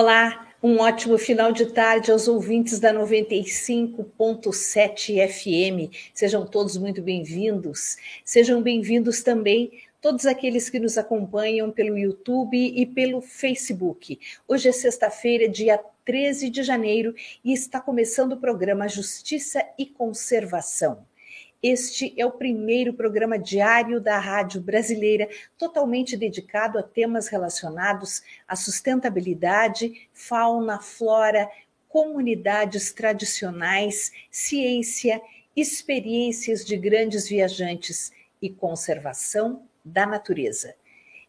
Olá, um ótimo final de tarde aos ouvintes da 95.7 FM. Sejam todos muito bem-vindos. Sejam bem-vindos também todos aqueles que nos acompanham pelo YouTube e pelo Facebook. Hoje é sexta-feira, dia 13 de janeiro, e está começando o programa Justiça e Conservação. Este é o primeiro programa diário da Rádio Brasileira, totalmente dedicado a temas relacionados à sustentabilidade, fauna, flora, comunidades tradicionais, ciência, experiências de grandes viajantes e conservação da natureza.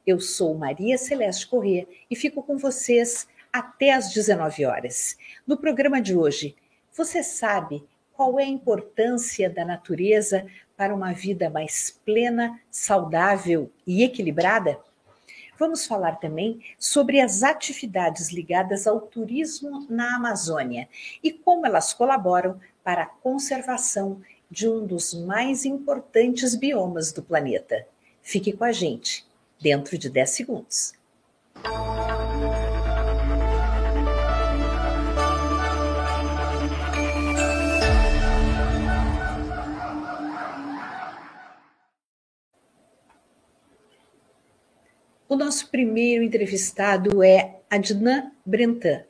Eu sou Maria Celeste Corrêa e fico com vocês até às 19 horas. No programa de hoje, você sabe qual é a importância da natureza para uma vida mais plena, saudável e equilibrada? Vamos falar também sobre as atividades ligadas ao turismo na Amazônia e como elas colaboram para a conservação de um dos mais importantes biomas do planeta. Fique com a gente, dentro de 10 segundos. O nosso primeiro entrevistado é Adnan Brentan.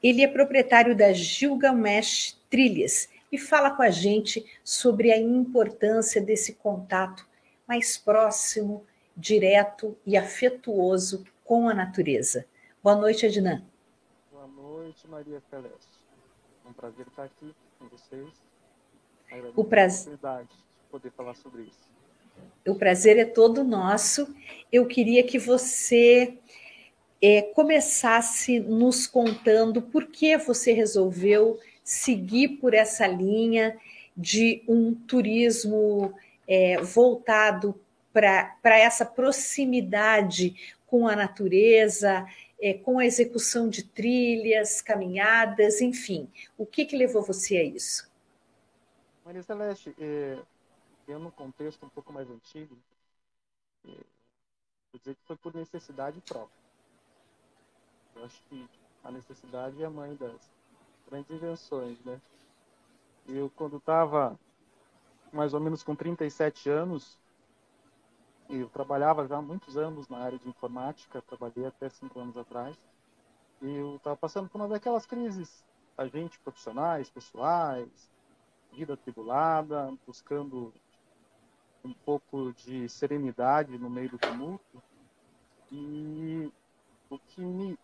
Ele é proprietário da Gilgamesh Trilhas e fala com a gente sobre a importância desse contato mais próximo, direto e afetuoso com a natureza. Boa noite, Adnan. Boa noite, Maria Celeste. É um prazer estar aqui com vocês. o prazer. de poder falar sobre isso. O prazer é todo nosso. Eu queria que você é, começasse nos contando por que você resolveu seguir por essa linha de um turismo é, voltado para essa proximidade com a natureza, é, com a execução de trilhas, caminhadas, enfim. O que, que levou você a isso? Maria Celeste, eu num contexto um pouco mais antigo, é, vou dizer que foi por necessidade própria. Eu acho que a necessidade é a mãe das grandes invenções, né? Eu, quando estava mais ou menos com 37 anos, eu trabalhava já há muitos anos na área de informática, trabalhei até cinco anos atrás, e eu estava passando por uma daquelas crises, a gente, profissionais, pessoais, vida tribulada, buscando um pouco de serenidade no meio do tumulto. E o que me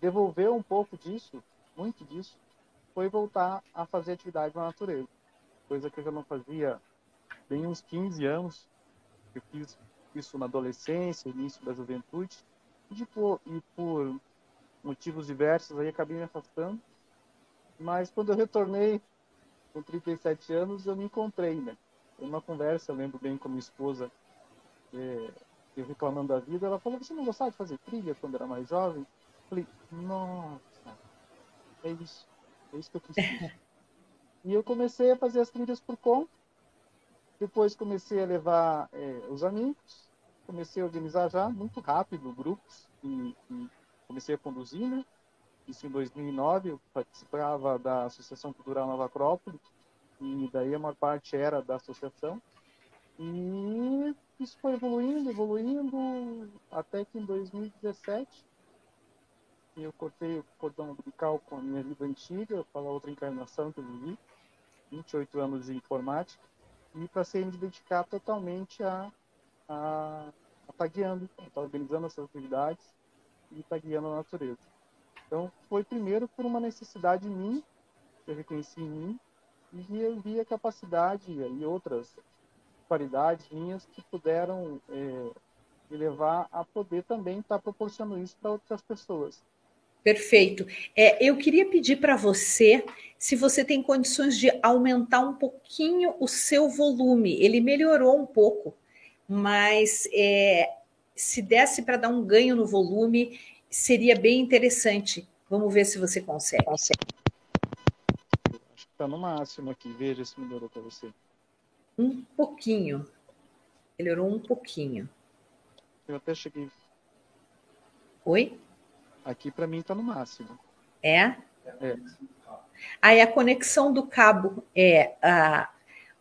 devolveu um pouco disso, muito disso, foi voltar a fazer atividade na natureza. Coisa que eu já não fazia bem uns 15 anos. Eu fiz isso na adolescência, início da juventude. E por, e por motivos diversos aí acabei me afastando. Mas quando eu retornei com 37 anos, eu me encontrei, né? Uma conversa, eu lembro bem com a minha esposa, é, eu reclamando da vida, ela falou, você não gostava de fazer trilha quando era mais jovem? Eu falei, nossa, é isso, é isso que eu preciso. e eu comecei a fazer as trilhas por conta, depois comecei a levar é, os amigos, comecei a organizar já muito rápido grupos e, e comecei a conduzir, né? Isso em 2009, eu participava da Associação Cultural Nova Acrópole, e daí a maior parte era da associação. E isso foi evoluindo, evoluindo, até que em 2017 eu cortei o cordão umbilical com a minha vida antiga, para outra encarnação que eu vivi, 28 anos de informática, e passei a me dedicar totalmente a a estar tá guiando, a tá organizando essas atividades e estar tá a natureza. Então, foi primeiro por uma necessidade minha, que eu reconheci em mim, e eu vi a capacidade e outras qualidades minhas que puderam é, me levar a poder também estar tá proporcionando isso para outras pessoas. Perfeito. É, eu queria pedir para você se você tem condições de aumentar um pouquinho o seu volume. Ele melhorou um pouco, mas é, se desse para dar um ganho no volume, seria bem interessante. Vamos ver se você consegue. Consegue. Tá no máximo aqui. Veja se melhorou para você. Um pouquinho. Melhorou um pouquinho. Eu até cheguei. Oi? Aqui para mim está no máximo. É? É. Aí a conexão do cabo é a,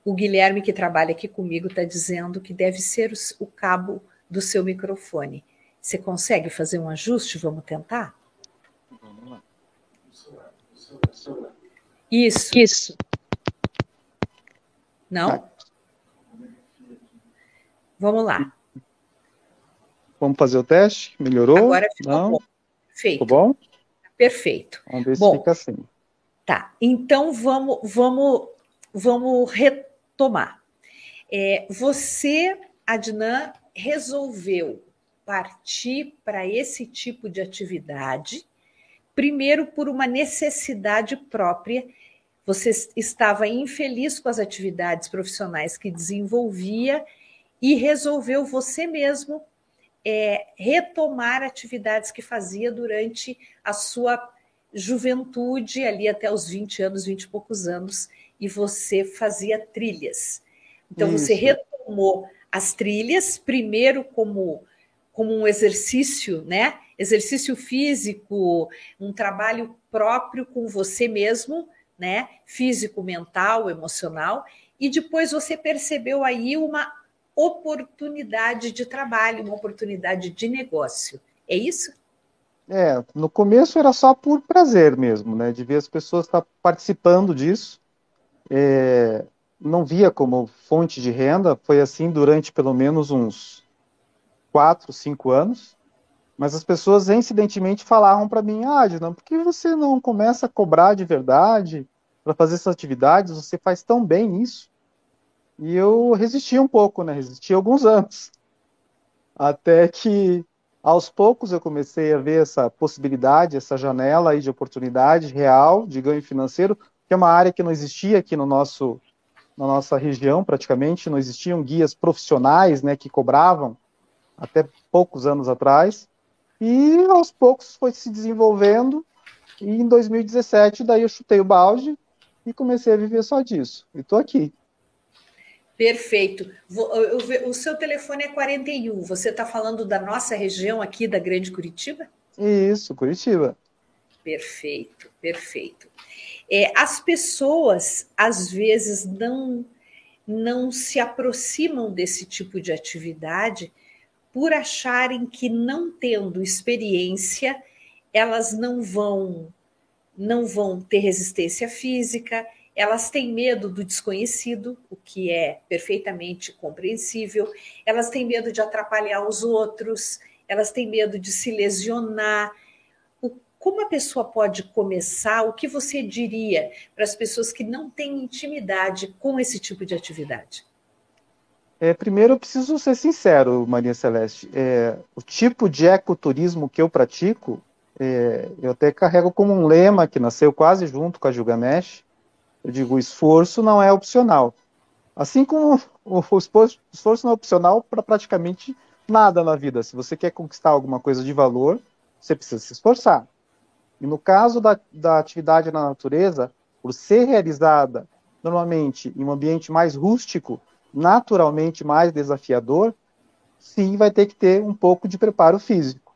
o Guilherme que trabalha aqui comigo está dizendo que deve ser o, o cabo do seu microfone. Você consegue fazer um ajuste? Vamos tentar? Vamos lá. Isso. Isso. Não? Vamos lá. Vamos fazer o teste? Melhorou? Agora ficou Não? bom. Perfeito. Ficou bom? Perfeito. Vamos ver bom, se fica assim. Tá, então vamos, vamos, vamos retomar. É, você, Adnan, resolveu partir para esse tipo de atividade, primeiro por uma necessidade própria. Você estava infeliz com as atividades profissionais que desenvolvia e resolveu você mesmo é, retomar atividades que fazia durante a sua juventude, ali até os 20 anos, 20 e poucos anos, e você fazia trilhas. Então, Isso. você retomou as trilhas, primeiro como, como um exercício, né? Exercício físico, um trabalho próprio com você mesmo, né? Físico, mental, emocional, e depois você percebeu aí uma oportunidade de trabalho, uma oportunidade de negócio. É isso? É, no começo era só por prazer mesmo, né? De ver as pessoas estar tá participando disso. É, não via como fonte de renda, foi assim durante pelo menos uns quatro, cinco anos. Mas as pessoas incidentemente falavam para mim: Ah, Dina, por que você não começa a cobrar de verdade para fazer essas atividades? Você faz tão bem isso. E eu resisti um pouco, né? Resisti alguns anos. Até que, aos poucos, eu comecei a ver essa possibilidade, essa janela aí de oportunidade real de ganho financeiro, que é uma área que não existia aqui no nosso, na nossa região, praticamente. Não existiam guias profissionais né, que cobravam até poucos anos atrás. E, aos poucos, foi se desenvolvendo. E em 2017, daí eu chutei o balde e comecei a viver só disso. E estou aqui. Perfeito. O seu telefone é 41. Você está falando da nossa região aqui, da Grande Curitiba? Isso, Curitiba. Perfeito, perfeito. É, as pessoas, às vezes, não, não se aproximam desse tipo de atividade por acharem que, não tendo experiência, elas não vão não vão ter resistência física, elas têm medo do desconhecido, o que é perfeitamente compreensível, elas têm medo de atrapalhar os outros, elas têm medo de se lesionar. como a pessoa pode começar? O que você diria para as pessoas que não têm intimidade com esse tipo de atividade? É, primeiro, eu preciso ser sincero, Maria Celeste. É, o tipo de ecoturismo que eu pratico, é, eu até carrego como um lema que nasceu quase junto com a Gilgamesh, eu digo, esforço não é opcional. Assim como o esforço, esforço não é opcional para praticamente nada na vida. Se você quer conquistar alguma coisa de valor, você precisa se esforçar. E no caso da, da atividade na natureza, por ser realizada normalmente em um ambiente mais rústico, naturalmente mais desafiador, sim, vai ter que ter um pouco de preparo físico.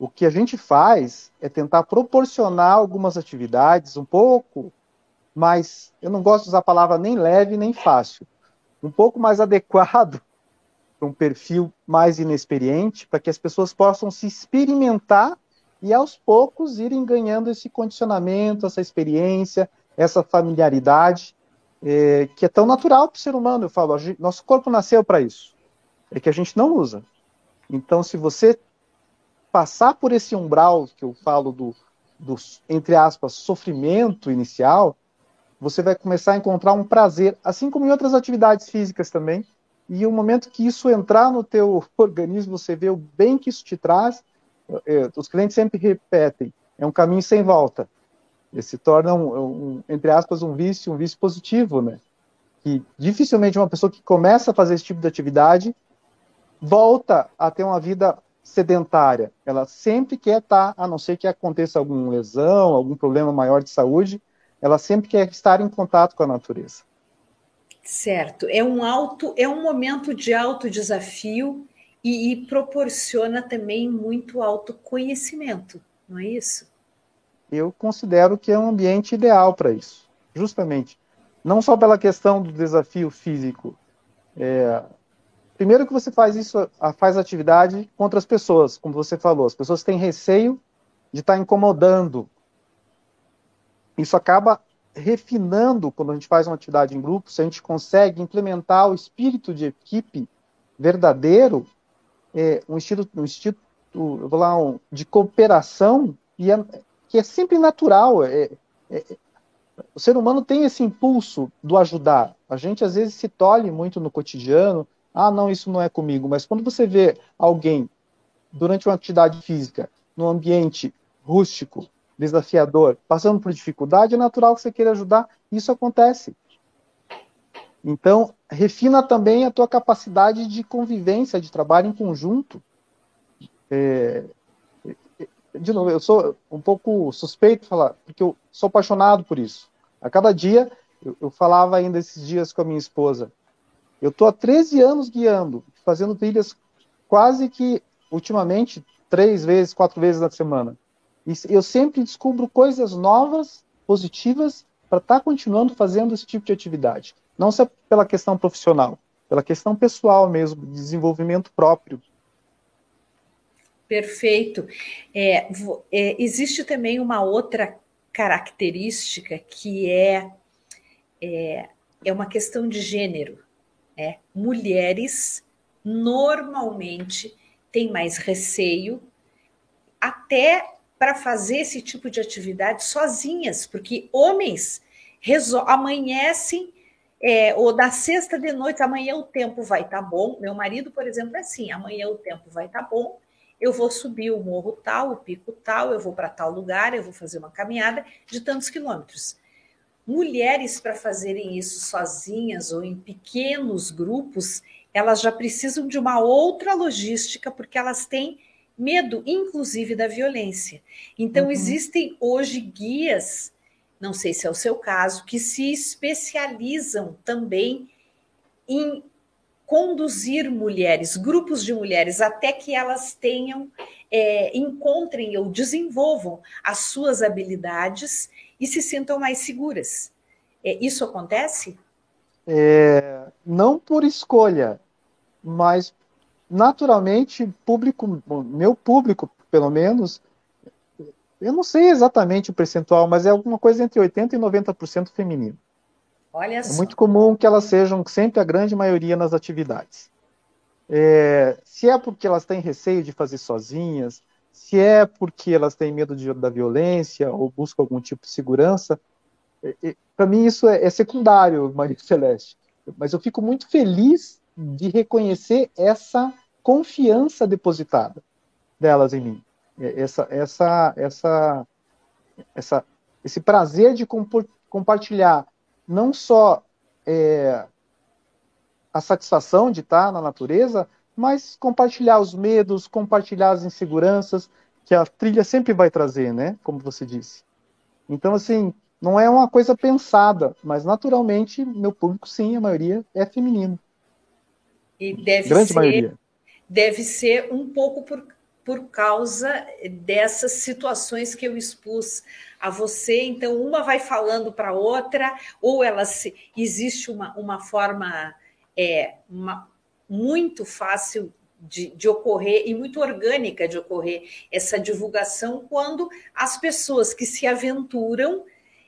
O que a gente faz é tentar proporcionar algumas atividades um pouco mais, eu não gosto de usar a palavra nem leve nem fácil, um pouco mais adequado para um perfil mais inexperiente, para que as pessoas possam se experimentar e aos poucos irem ganhando esse condicionamento, essa experiência, essa familiaridade, é, que é tão natural para o ser humano. Eu falo, gente, nosso corpo nasceu para isso, é que a gente não usa. Então, se você passar por esse umbral que eu falo do, do entre aspas, sofrimento inicial, você vai começar a encontrar um prazer, assim como em outras atividades físicas também. E o momento que isso entrar no teu organismo, você vê o bem que isso te traz. É, os clientes sempre repetem, é um caminho sem volta. Se torna, um, um, entre aspas, um vício, um vício positivo, né? Que dificilmente uma pessoa que começa a fazer esse tipo de atividade volta a ter uma vida sedentária. Ela sempre quer estar, a não ser que aconteça alguma lesão, algum problema maior de saúde, ela sempre quer estar em contato com a natureza. Certo, é um alto, é um momento de alto desafio e, e proporciona também muito autoconhecimento, não é isso? Eu considero que é um ambiente ideal para isso, justamente. Não só pela questão do desafio físico. É, primeiro que você faz isso, faz atividade contra as pessoas, como você falou. As pessoas têm receio de estar tá incomodando. Isso acaba refinando quando a gente faz uma atividade em grupo, se a gente consegue implementar o espírito de equipe verdadeiro, é, um estilo, um estilo um, de cooperação e é, que é sempre natural. É, é, o ser humano tem esse impulso do ajudar. A gente às vezes se tolhe muito no cotidiano. Ah, não, isso não é comigo. Mas quando você vê alguém durante uma atividade física, num ambiente rústico, desafiador, passando por dificuldade, é natural que você queira ajudar. Isso acontece. Então, refina também a tua capacidade de convivência, de trabalho em conjunto. É, de novo, eu sou um pouco suspeito de falar, porque eu sou apaixonado por isso. A cada dia, eu, eu falava ainda esses dias com a minha esposa, eu estou há 13 anos guiando, fazendo trilhas quase que, ultimamente, três vezes, quatro vezes na semana. E eu sempre descubro coisas novas, positivas, para estar tá continuando fazendo esse tipo de atividade. Não só pela questão profissional, pela questão pessoal mesmo, de desenvolvimento próprio. Perfeito. É, é, existe também uma outra característica que é, é, é uma questão de gênero. Né? Mulheres normalmente têm mais receio, até para fazer esse tipo de atividade sozinhas, porque homens amanhecem é, ou da sexta de noite, amanhã o tempo vai estar tá bom. Meu marido, por exemplo, é assim: amanhã o tempo vai estar tá bom, eu vou subir o morro tal, o pico tal, eu vou para tal lugar, eu vou fazer uma caminhada de tantos quilômetros. Mulheres, para fazerem isso sozinhas ou em pequenos grupos, elas já precisam de uma outra logística, porque elas têm medo, inclusive, da violência. Então, uhum. existem hoje guias, não sei se é o seu caso, que se especializam também em conduzir mulheres, grupos de mulheres, até que elas tenham, é, encontrem ou desenvolvam as suas habilidades e se sintam mais seguras. É, isso acontece? É, não por escolha, mas naturalmente, público, meu público, pelo menos, eu não sei exatamente o percentual, mas é alguma coisa entre 80% e 90% feminino. Olha é só. muito comum que elas sejam sempre a grande maioria nas atividades. É, se é porque elas têm receio de fazer sozinhas, se é porque elas têm medo de, da violência ou buscam algum tipo de segurança, é, é, para mim isso é, é secundário, Maria Celeste. Mas eu fico muito feliz de reconhecer essa confiança depositada delas em mim. Essa, essa, essa, essa, esse prazer de compartilhar não só é, a satisfação de estar na natureza, mas compartilhar os medos, compartilhar as inseguranças que a trilha sempre vai trazer, né? Como você disse. Então, assim, não é uma coisa pensada, mas naturalmente meu público, sim, a maioria é feminino. E deve Grande ser, maioria. Deve ser um pouco por, por causa dessas situações que eu expus a você. Então, uma vai falando para outra, ou ela se, existe uma, uma forma é, uma, muito fácil de, de, ocorrer e muito orgânica de ocorrer essa divulgação quando as pessoas que se aventuram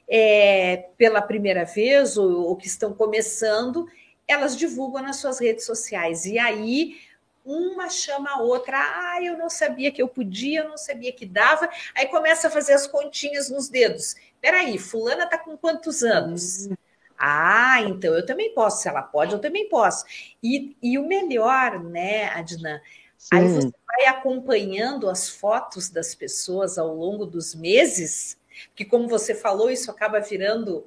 é, pela primeira vez ou, ou que estão começando, elas divulgam nas suas redes sociais. E aí uma chama a outra, ah, eu não sabia que eu podia, eu não sabia que dava. Aí começa a fazer as continhas nos dedos. Peraí, fulana tá com quantos anos? Ah, então eu também posso. Se ela pode, eu também posso. E, e o melhor, né, Adnan? Sim. Aí você vai acompanhando as fotos das pessoas ao longo dos meses, que como você falou, isso acaba virando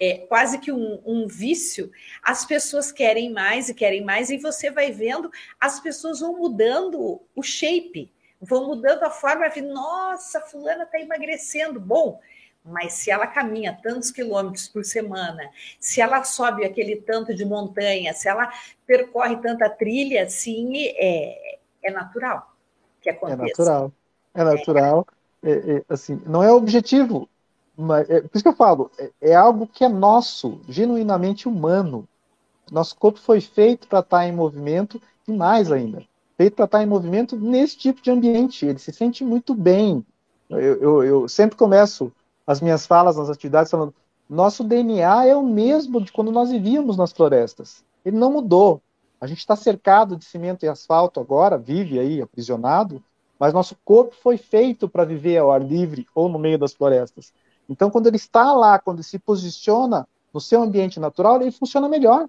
é, quase que um, um, vício, as pessoas querem mais e querem mais, e você vai vendo, as pessoas vão mudando o shape, vão mudando a forma, de, nossa, fulana está emagrecendo. Bom, mas se ela caminha tantos quilômetros por semana, se ela sobe aquele tanto de montanha, se ela percorre tanta trilha, sim, é, é natural que aconteça. É natural. É natural. é, é, assim, não é objetivo, mas é, por isso que eu falo, é, é algo que é nosso, genuinamente humano. Nosso corpo foi feito para estar em movimento e mais ainda, feito para estar em movimento nesse tipo de ambiente. Ele se sente muito bem. Eu, eu, eu sempre começo as minhas falas nas atividades falando: nosso DNA é o mesmo de quando nós vivíamos nas florestas. Ele não mudou. A gente está cercado de cimento e asfalto agora, vive aí aprisionado, mas nosso corpo foi feito para viver ao ar livre ou no meio das florestas. Então, quando ele está lá, quando ele se posiciona no seu ambiente natural, ele funciona melhor.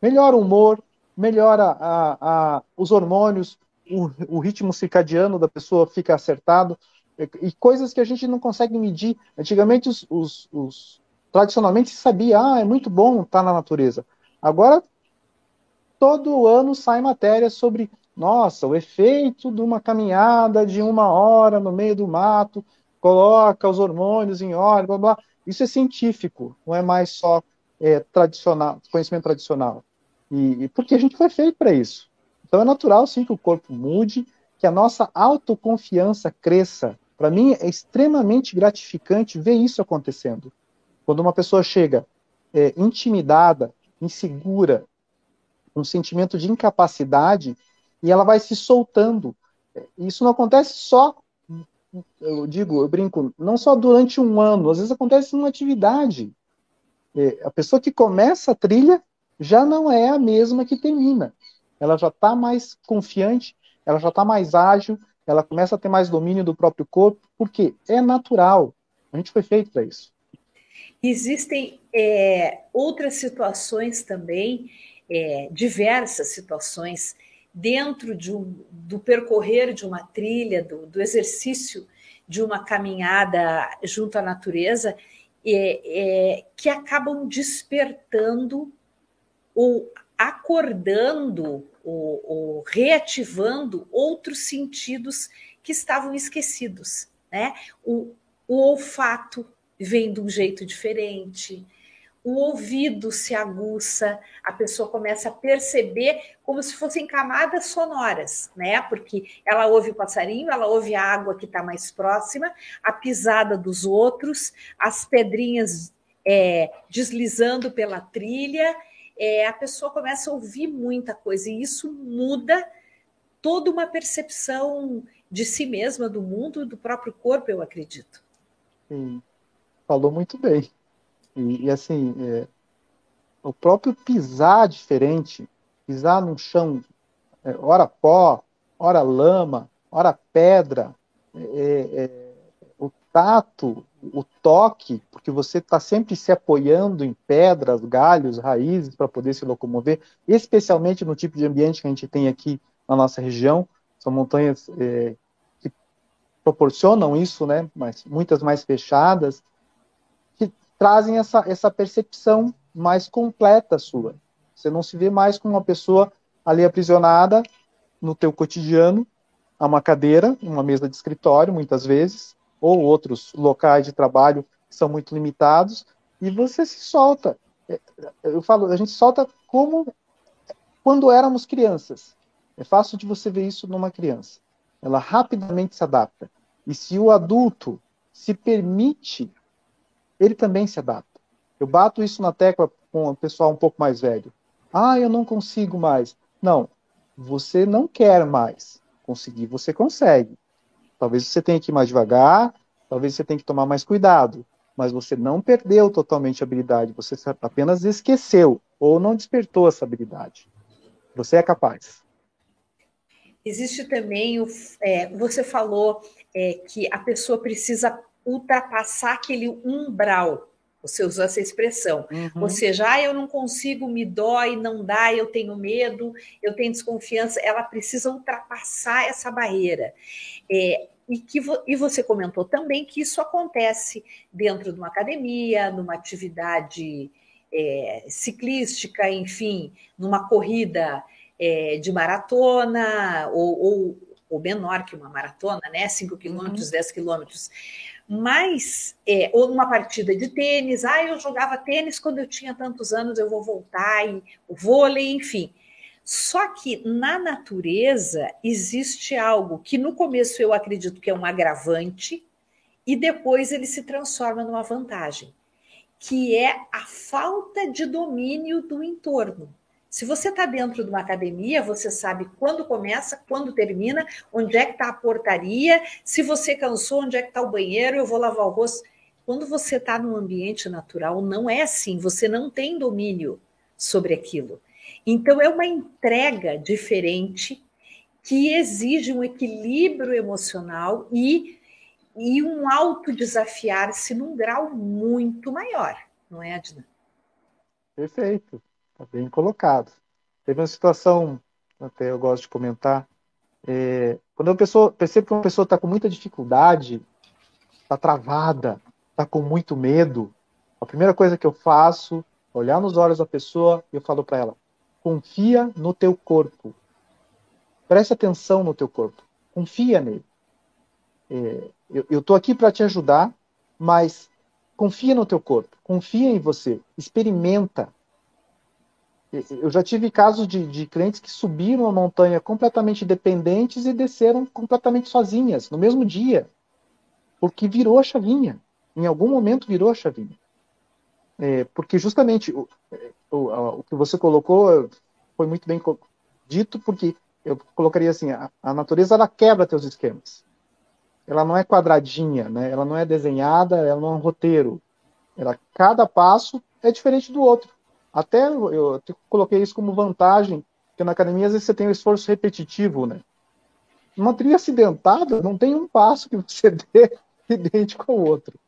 Melhora o humor, melhora a, a, os hormônios, o, o, ritmo circadiano da pessoa fica acertado, e, e, coisas que a gente não consegue medir. Antigamente, os, os, os tradicionalmente se sabia, ah, é muito bom estar na natureza. Agora, todo ano sai matéria sobre, nossa, o efeito de uma caminhada de uma hora no meio do mato coloca os hormônios em ordem, blá, blá. Isso é científico, não é mais só é, tradicional, conhecimento tradicional. E, e, porque a gente foi feito para isso. Então é natural, sim, que o corpo mude, que a nossa autoconfiança cresça. Para mim é extremamente gratificante ver isso acontecendo. Quando uma pessoa chega é, intimidada, insegura, um sentimento de incapacidade, e ela vai se soltando. Isso não acontece só eu digo, eu brinco, não só durante um ano, às vezes acontece numa atividade. É, a pessoa que começa a trilha já não é a mesma que termina. Ela já está mais confiante, ela já está mais ágil, ela começa a ter mais domínio do próprio corpo, porque é natural. A gente foi feito para isso. Existem é, outras situações também, é, diversas situações dentro de um, do percorrer de uma trilha, do, do, exercício de uma caminhada junto à natureza, é, é, que acabam despertando ou acordando ou, ou, reativando outros sentidos que estavam esquecidos. Né? O, o olfato vem de um jeito diferente, o ouvido se aguça, a pessoa começa a perceber como se fossem camadas sonoras, né? Porque ela ouve o passarinho, ela ouve a água que está mais próxima, a pisada dos outros, as pedrinhas é, deslizando pela trilha, é, a pessoa começa a ouvir muita coisa e isso muda toda uma percepção de si mesma, do mundo, do próprio corpo, eu acredito. Falou muito bem. E, e assim, é, o próprio pisar diferente, pisar num chão, é, ora pó, ora lama, ora pedra, é, é o tato, o toque, porque você está sempre se apoiando em pedras, galhos, raízes para poder se locomover, especialmente no tipo de ambiente que a gente tem aqui na nossa região, são montanhas é, que proporcionam isso, né? Mas muitas mais fechadas, trazem essa, essa percepção mais completa sua. Você não se vê mais como uma pessoa ali aprisionada no teu cotidiano, a uma cadeira, uma mesa de escritório, muitas vezes, ou outros locais de trabalho que são muito limitados, e você se solta. É, eu falo, a gente solta como quando éramos crianças. É fácil de você ver isso numa criança. Ela rapidamente se adapta. E se o adulto se permite ele também se adapta. Eu bato isso na tecla com o pessoal um pouco mais velho. Ah, eu não consigo mais. Não, você não quer mais conseguir, você consegue. Talvez você tenha que ir mais devagar, talvez você tenha que tomar mais cuidado, mas você não perdeu totalmente a habilidade, você apenas esqueceu ou não despertou essa habilidade. Você é capaz. Existe também o. É, você falou é, que a pessoa precisa ultrapassar aquele umbral. Você usou essa expressão. Uhum. Ou seja, ah, eu não consigo, me dói, não dá, eu tenho medo, eu tenho desconfiança. Ela precisa ultrapassar essa barreira. É, e, que, e você comentou também que isso acontece dentro de uma academia, numa atividade é, ciclística, enfim, numa corrida é, de maratona, ou, ou, ou, menor que uma maratona, né? 5 quilômetros, uhum. 10 quilômetros mas é, ou numa partida de tênis, ah, eu jogava tênis quando eu tinha tantos anos, eu vou voltar, e o vôlei, enfim. Só que na natureza existe algo que no começo eu acredito que é um agravante e depois ele se transforma numa vantagem, que é a falta de domínio do entorno. Se você está dentro de uma academia, você sabe quando começa, quando termina, onde é que está a portaria, se você cansou, onde é que está o banheiro, eu vou lavar o rosto. Quando você está num ambiente natural, não é assim, você não tem domínio sobre aquilo. Então, é uma entrega diferente que exige um equilíbrio emocional e, e um autodesafiar-se num grau muito maior, não é, Adnan? Perfeito, está bem colocado. Teve uma situação, até eu gosto de comentar, é, quando a pessoa percebe que uma pessoa está com muita dificuldade, está travada, está com muito medo, a primeira coisa que eu faço, olhar nos olhos da pessoa e eu falo para ela: confia no teu corpo. Preste atenção no teu corpo. Confia nele. É, eu estou aqui para te ajudar, mas confia no teu corpo. Confia em você. Experimenta. Eu já tive casos de, de clientes que subiram a montanha completamente dependentes e desceram completamente sozinhas no mesmo dia, porque virou a chavinha. Em algum momento virou a chavinha. É, porque justamente o, o, o, que você colocou foi muito bem dito, porque eu colocaria assim, a, a, natureza ela quebra teus esquemas. Ela não é quadradinha, né? ela não é desenhada, ela não é um roteiro. Ela, cada passo é diferente do outro. Até eu, eu coloquei isso como vantagem, porque na academia às vezes você tem um esforço repetitivo, né? Uma trilha acidentada não tem um passo que você dê idêntico ao outro.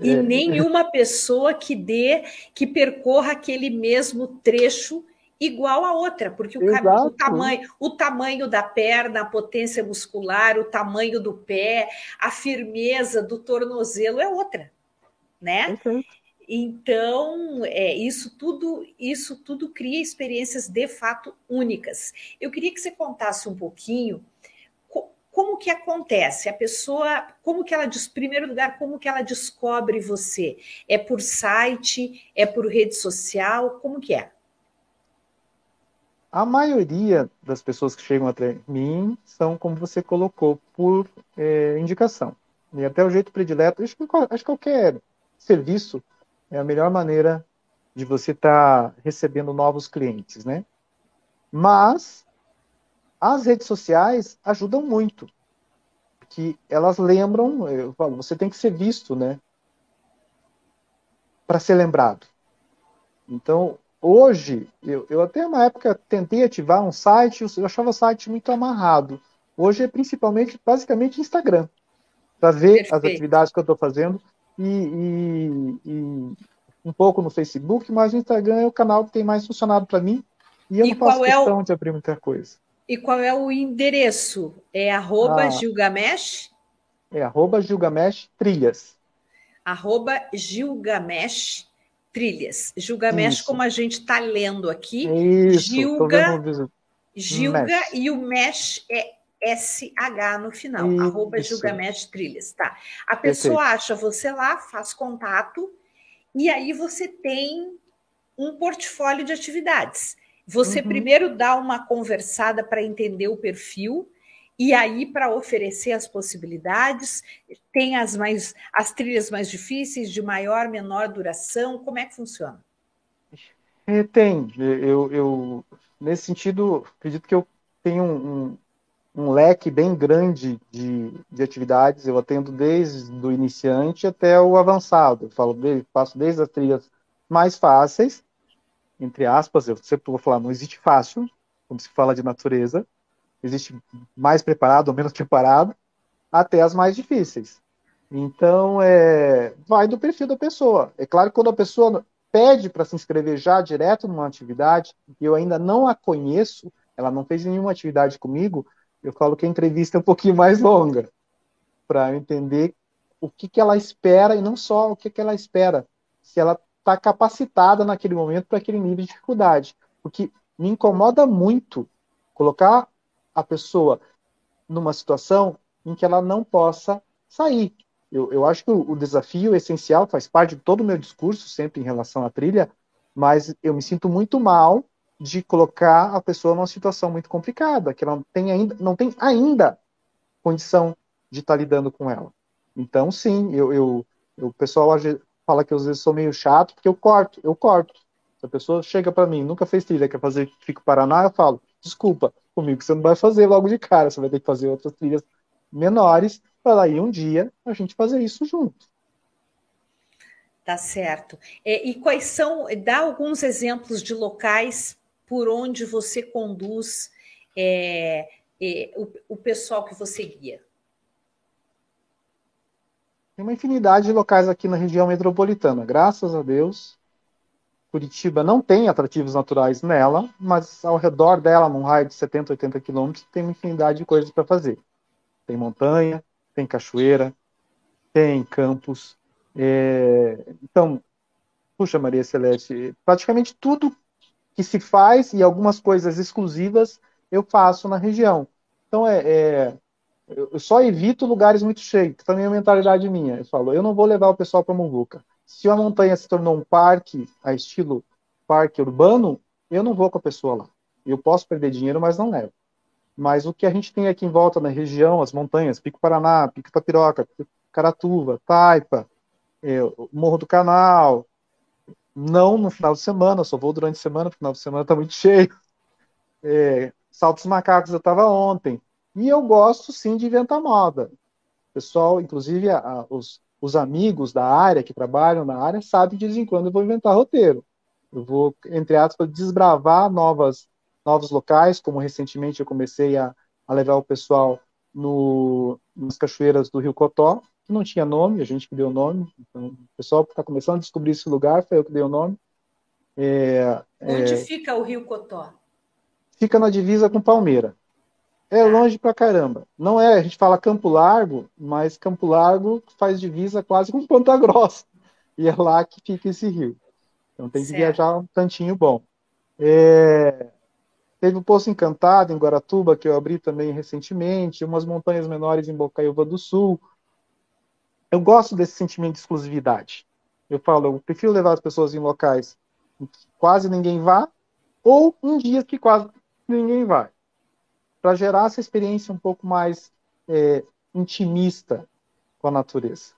E é. nenhuma pessoa que dê, que percorra aquele mesmo trecho igual a outra, porque o, o, tamanho, o tamanho da perna, a potência muscular, o tamanho do pé, a firmeza do tornozelo é outra, né? Então, é, isso tudo, isso tudo cria experiências de fato únicas. Eu queria que você contasse um pouquinho como que acontece? A pessoa, como que ela, em primeiro lugar, como que ela descobre você? É por site? É por rede social? Como que é? A maioria das pessoas que chegam até mim são, como você colocou, por é, indicação. E até o jeito predileto, acho que, acho que qualquer serviço é a melhor maneira de você estar tá recebendo novos clientes, né? Mas as redes sociais ajudam muito, que elas lembram, eu falo, você tem que ser visto, né? Para ser lembrado. Então, hoje, eu, eu até uma época tentei ativar um site, eu achava o site muito amarrado. Hoje é principalmente, basicamente, Instagram, para ver Perfeito. as atividades que eu estou fazendo e, e, e, um pouco no Facebook, mas o Instagram é o canal que tem mais funcionado para mim e eu e não faço questão é o... de abrir muita coisa. E qual é o endereço? É arroba ah, Gilgamesh? É arroba Gilgamesh Trilhas. Arroba Gilgamesh Trilhas. Gilgamesh, Isso. como a gente está lendo aqui. Isso, Gilga, Gilga mesh. e o Mesh é SH no final. Isso. Arroba Gilgamesh Trilhas. Tá. A pessoa Perfeito. acha você lá, faz contato, e aí você tem um portfólio de atividades. Você uhum. primeiro dá uma conversada para entender o perfil e aí para oferecer as possibilidades, tem as mais as trilhas mais difíceis, de maior, menor duração, como é que funciona? É, tem. Eu, eu nesse sentido acredito que eu tenho um, um leque bem grande de, de atividades. Eu atendo desde o iniciante até o avançado. Eu falo, passo desde as trilhas mais fáceis entre aspas, eu sempre vou falar, não existe fácil, quando se fala de natureza, existe mais preparado ou menos preparado, até as mais difíceis. Então, é, vai do perfil da pessoa. É claro que quando a pessoa pede para se inscrever já direto numa atividade, e eu ainda não a conheço, ela não fez nenhuma atividade comigo, eu falo que a entrevista é um pouquinho mais longa, para entender o que, que ela espera e não só o que, que ela espera. Se ela está capacitada naquele momento para aquele nível de dificuldade. Porque me incomoda muito colocar a pessoa numa situação em que ela não possa sair. Eu, eu acho que o, o desafio essencial faz parte de todo o meu discurso, sempre em relação à trilha, mas eu me sinto muito mal de colocar a pessoa numa situação muito complicada, que ela não tem ainda, não tem ainda condição de estar tá lidando com ela. Então, sim, eu, eu, o pessoal fala que eu, às vezes sou meio chato, porque eu corto, eu corto. Se a pessoa chega para mim, nunca fez trilha, quer fazer Fico Paraná, eu falo, desculpa, comigo você não vai fazer logo de cara, você vai ter que fazer outras trilhas menores, para aí um dia a gente fazer isso junto. Tá certo. E quais são, dá alguns exemplos de locais por onde você conduz é, é, o, o pessoal que você guia? Tem uma infinidade de locais aqui na região metropolitana, graças a Deus. Curitiba não tem atrativos naturais nela, mas ao redor dela, num raio de 70, 80 quilômetros, tem uma infinidade de coisas para fazer. Tem montanha, tem cachoeira, tem campos, é, então, puxa, Maria Celeste, praticamente tudo que se faz e algumas coisas exclusivas eu faço na região. Então, é, é eu só evito lugares muito cheios, também é uma mentalidade minha. Eu falo, eu não vou levar o pessoal para Muvuca. Se a montanha se tornou um parque, a estilo parque urbano, eu não vou com a pessoa lá. Eu posso perder dinheiro, mas não levo. Mas o que a gente tem aqui em volta na região, as montanhas, Pico Paraná, Pico Tapiroca, Caratuva, Taipa, é, Morro do Canal. Não no final de semana, só vou durante a semana, porque o final de semana está muito cheio. É, Saltos Macacos eu estava ontem. E eu gosto sim de inventar moda. pessoal, inclusive a, a, os, os amigos da área que trabalham na área sabem de vez em quando eu vou inventar roteiro. Eu vou, entre aspas, desbravar novas, novos locais, como recentemente eu comecei a, a levar o pessoal no, nas cachoeiras do Rio Cotó, que não tinha nome, a gente que deu o nome. Então, o pessoal está começando a descobrir esse lugar, foi eu que dei o nome. É, Onde é, fica o Rio Cotó? Fica na divisa com Palmeira. É tá. longe pra caramba. Não é, a gente fala Campo Largo, mas Campo Largo faz divisa quase com Ponta Grossa. E é lá que fica esse rio. Então tem que certo. viajar um tantinho bom. É, teve o Poço Encantado em Guaratuba, que eu abri também recentemente, umas montanhas menores em Bocaiúva do Sul, eu gosto desse sentimento de exclusividade. Eu falo, eu prefiro levar as pessoas em locais em que quase ninguém vá, ou em dias que quase ninguém vai, para gerar essa experiência um pouco mais é, intimista com a natureza.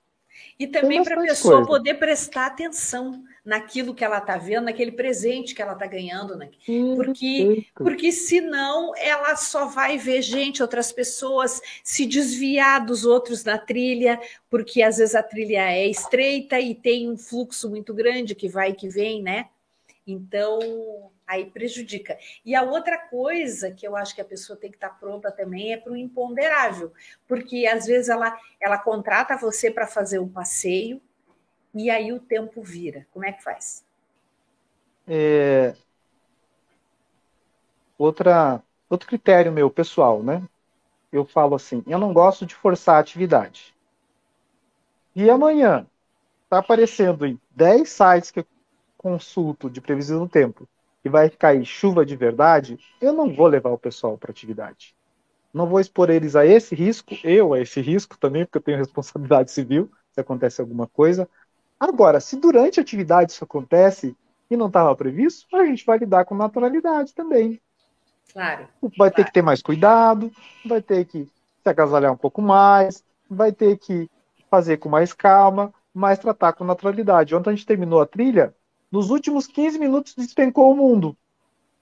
E também para a pessoa coisa. poder prestar atenção naquilo que ela está vendo, naquele presente que ela está ganhando. Né? Porque, porque senão ela só vai ver gente, outras pessoas, se desviar dos outros na trilha, porque às vezes a trilha é estreita e tem um fluxo muito grande que vai e que vem, né? Então, aí prejudica. E a outra coisa que eu acho que a pessoa tem que estar pronta também é para o imponderável, porque às vezes ela, ela contrata você para fazer um passeio e aí o tempo vira. Como é que faz? É... Outra, outro critério meu pessoal, né? Eu falo assim, eu não gosto de forçar a atividade. E amanhã está aparecendo em 10 sites que eu consulto de previsão do tempo e vai cair chuva de verdade, eu não vou levar o pessoal para atividade. Não vou expor eles a esse risco, eu a esse risco também, porque eu tenho responsabilidade civil se acontece alguma coisa. Agora, se durante a atividade isso acontece e não estava previsto, a gente vai lidar com naturalidade também. Claro. Vai claro. ter que ter mais cuidado, vai ter que se agasalhar um pouco mais, vai ter que fazer com mais calma, mas tratar com naturalidade. Ontem a gente terminou a trilha, nos últimos 15 minutos despencou o mundo.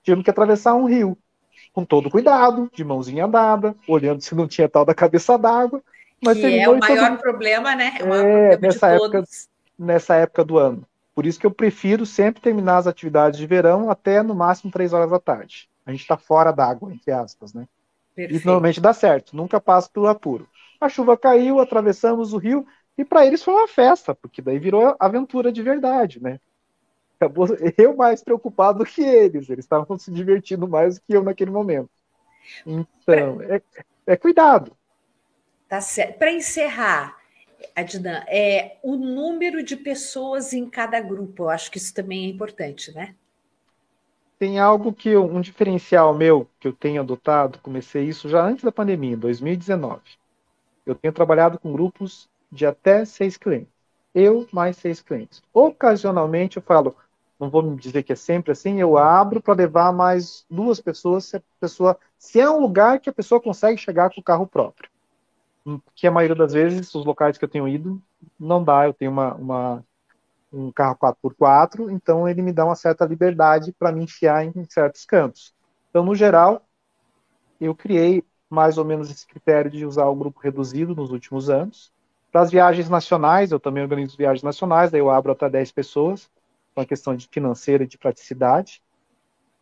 Tivemos que atravessar um rio. Com todo cuidado, de mãozinha dada, olhando se não tinha tal da cabeça d'água. Mas que é o maior todo... problema, né? É, o maior é, problema nessa época, nessa época do ano. Por isso que eu prefiro sempre terminar as atividades de verão até no máximo três horas da tarde. A gente está fora d'água, entre aspas, né? Perfeito. E normalmente dá certo, nunca passa pelo apuro. A chuva caiu, atravessamos o rio, e para eles foi uma festa, porque daí virou aventura de verdade, né? Acabou eu mais preocupado do que eles. Eles estavam se divertindo mais do que eu naquele momento. Então, é, é cuidado. Tá certo. Para encerrar, Adnan, é o número de pessoas em cada grupo. Eu acho que isso também é importante, né? Tem algo que um diferencial meu que eu tenho adotado, comecei isso já antes da pandemia, em 2019. Eu tenho trabalhado com grupos de até seis clientes. Eu mais seis clientes. Ocasionalmente eu falo, não vou me dizer que é sempre assim, eu abro para levar mais duas pessoas, se a pessoa, se é um lugar que a pessoa consegue chegar com o carro próprio. Que a maioria das vezes, os locais que eu tenho ido, não dá, eu tenho uma, uma um carro 4x4, então ele me dá uma certa liberdade para me enfiar em certos cantos. Então, no geral, eu criei mais ou menos esse critério de usar o grupo reduzido nos últimos anos. Para as viagens nacionais, eu também organizo viagens nacionais, daí eu abro até 10 pessoas, uma questão de financeira e de praticidade.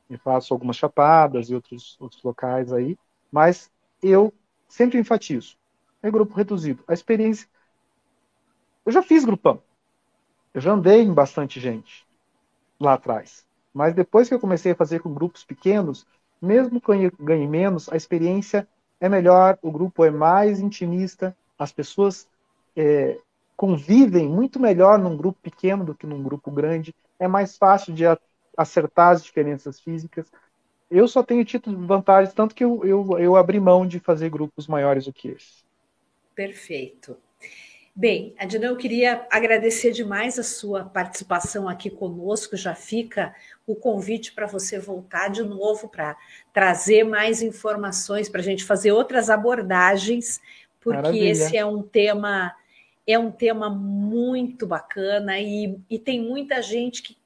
Eu faço algumas chapadas e outros, outros locais aí, mas eu sempre enfatizo. É grupo reduzido. A experiência. Eu já fiz grupão. Eu já andei em bastante gente lá atrás. Mas depois que eu comecei a fazer com grupos pequenos, mesmo que eu ganhe menos, a experiência é melhor, o grupo é mais intimista, as pessoas é, convivem muito melhor num grupo pequeno do que num grupo grande, é mais fácil de acertar as diferenças físicas. Eu só tenho título de vantagens, tanto que eu, eu, eu abri mão de fazer grupos maiores do que esse. Perfeito. Bem, Adinão, eu queria agradecer demais a sua participação aqui conosco. Já fica o convite para você voltar de novo para trazer mais informações, para a gente fazer outras abordagens, porque Maravilha. esse é um tema é um tema muito bacana e, e tem muita gente que,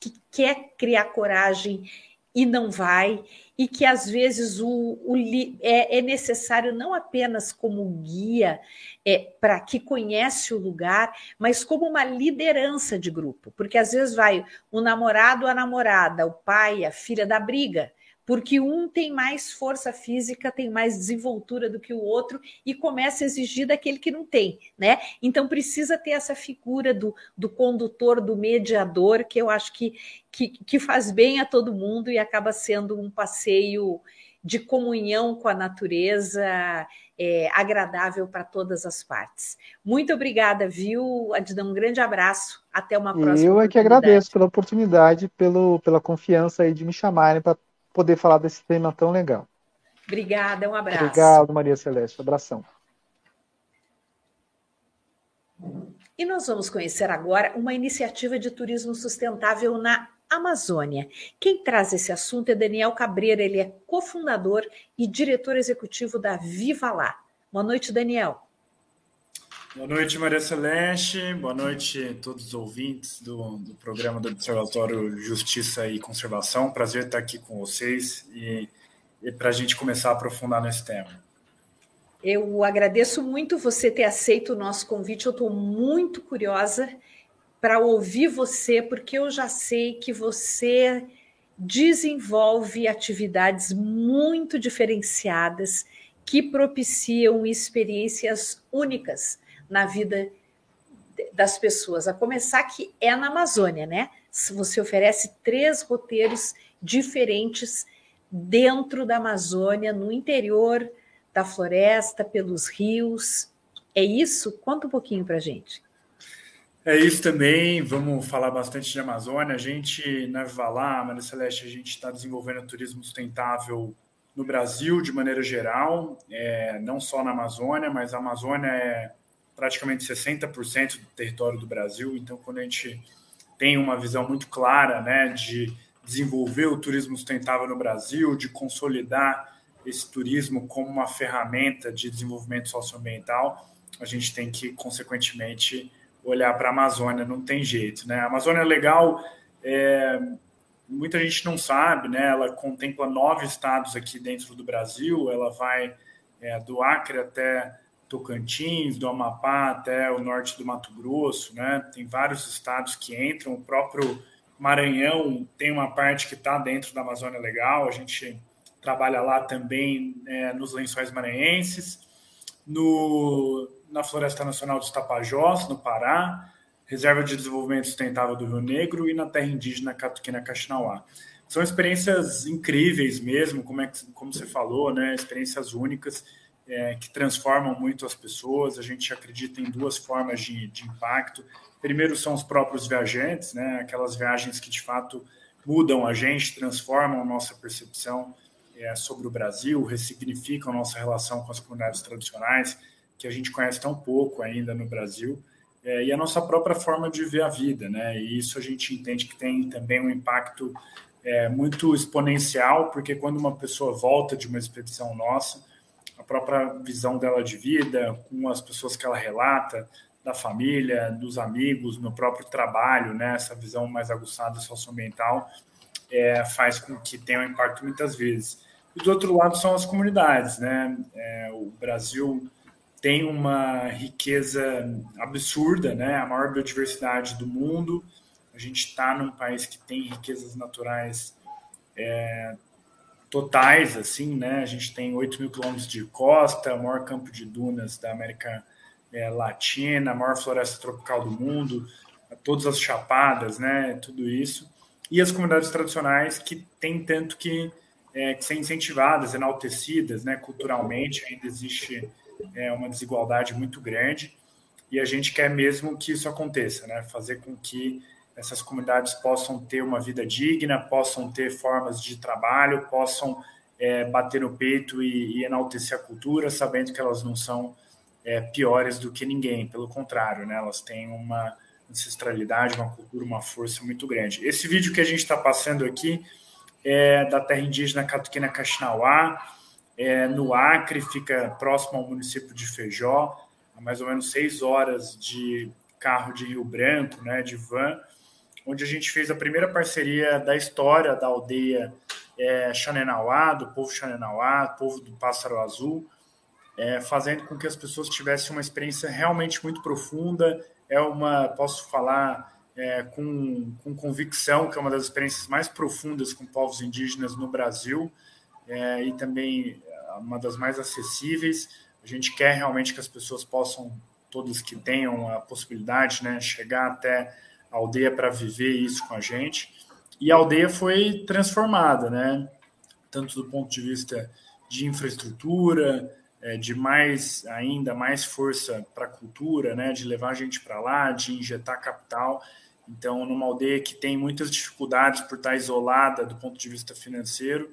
que quer criar coragem e não vai, e que às vezes o, o é, é, necessário não apenas como guia é, para que conhece o lugar, mas como uma liderança de grupo, porque às vezes vai o namorado, a namorada, o pai, a filha da briga, porque um tem mais força física, tem mais desenvoltura do que o outro e começa a exigir daquele que não tem, né? Então precisa ter essa figura do, do condutor, do mediador, que eu acho que, que, que faz bem a todo mundo e acaba sendo um passeio de comunhão com a natureza é, agradável para todas as partes. Muito obrigada, viu, Adidão? Um grande abraço. Até uma próxima. Eu é que agradeço pela oportunidade, pelo, pela confiança aí de me chamarem para poder falar desse tema tão legal. Obrigada, um abraço. Obrigado, Maria Celeste. Abração. E nós vamos conhecer agora uma iniciativa de turismo sustentável na Amazônia. Quem traz esse assunto é Daniel Cabreira, ele é cofundador e diretor executivo da Viva Lá. Boa noite, Daniel. Boa noite, Maria Celeste. Boa noite a todos os ouvintes do, do programa do Observatório Justiça e Conservação. Prazer estar aqui com vocês e, e para a gente começar a aprofundar nesse tema. Eu agradeço muito você ter aceito o nosso convite. Eu estou muito curiosa para ouvir você, porque eu já sei que você desenvolve atividades muito diferenciadas que propiciam experiências únicas na vida das pessoas, a começar que é na Amazônia, né? Você oferece três roteiros diferentes dentro da Amazônia, no interior da floresta, pelos rios. É isso? Conta um pouquinho para gente. É isso também. Vamos falar bastante de Amazônia. A gente, na Vivalá, Maria Celeste, a gente está desenvolvendo turismo sustentável no Brasil de maneira geral, é, não só na Amazônia, mas a Amazônia é praticamente 60% do território do Brasil. Então, quando a gente tem uma visão muito clara né, de desenvolver o turismo sustentável no Brasil, de consolidar esse turismo como uma ferramenta de desenvolvimento socioambiental, a gente tem que, consequentemente, olhar para a Amazônia, não tem jeito. Né? A Amazônia é legal, é, muita gente não sabe, né? ela contempla nove estados aqui dentro do Brasil, ela vai é, do Acre até Tocantins, do Amapá até o norte do Mato Grosso, né? Tem vários estados que entram, o próprio Maranhão tem uma parte que está dentro da Amazônia Legal, a gente trabalha lá também é, nos lençóis maranhenses, no, na Floresta Nacional dos Tapajós, no Pará, Reserva de Desenvolvimento Sustentável do Rio Negro e na terra indígena Catuquina Caxinauá. São experiências incríveis mesmo, como, é como você falou, né? experiências únicas é, que transformam muito as pessoas. A gente acredita em duas formas de, de impacto. Primeiro são os próprios viajantes, né? aquelas viagens que de fato mudam a gente, transformam a nossa percepção é, sobre o Brasil, ressignificam a nossa relação com as comunidades tradicionais, que a gente conhece tão pouco ainda no Brasil. é, e a nossa própria forma de ver a vida, né? E isso a gente entende que tem também um impacto é, muito exponencial, porque quando uma pessoa volta de uma expedição nossa, própria visão dela de vida, com as pessoas que ela relata, da família, dos amigos, no próprio trabalho, né? Essa visão mais aguçada socioambiental é, faz com que tenha um impacto muitas vezes. E do outro lado são as comunidades, né? É, o Brasil tem uma riqueza absurda, né? A maior biodiversidade do mundo. A gente está num país que tem riquezas naturais é, totais, assim, né? A gente tem 8 mil quilômetros de costa, maior campo de dunas da América é, Latina, maior floresta tropical do mundo, todas as chapadas, né? Tudo isso. E as comunidades tradicionais que têm tanto que, é, que ser incentivadas, enaltecidas, né? Culturalmente, ainda existe é uma desigualdade muito grande e a gente quer mesmo que isso aconteça, né? Fazer com que essas comunidades possam ter uma vida digna, possam ter formas de trabalho, possam é, bater no peito e, e, enaltecer a cultura, sabendo que elas não são é, piores do que ninguém, pelo contrário, né? Elas têm uma ancestralidade, uma cultura, uma força muito grande. Esse vídeo que a gente está passando aqui é da terra indígena Catuquina Caxinauá, é, no Acre, fica próximo ao município de Feijó, a mais ou menos seis horas de carro de Rio Branco, né, de van, onde a gente fez a primeira parceria da história da aldeia é, Xanenauá, do povo Xanenauá, povo do Pássaro Azul, é, fazendo com que as pessoas tivessem uma experiência realmente muito profunda. É uma, posso falar é, com, com convicção, que é uma das experiências mais profundas com povos indígenas no Brasil, é, e também uma das mais acessíveis. A gente quer realmente que as pessoas possam, todos que tenham a possibilidade, né, chegar até a aldeia para viver isso com a gente. E a aldeia foi transformada, né, tanto do ponto de vista de infraestrutura, é, de mais ainda mais força para a cultura, né, de levar a gente para lá, de injetar capital. Então, numa aldeia que tem muitas dificuldades por estar isolada do ponto de vista financeiro,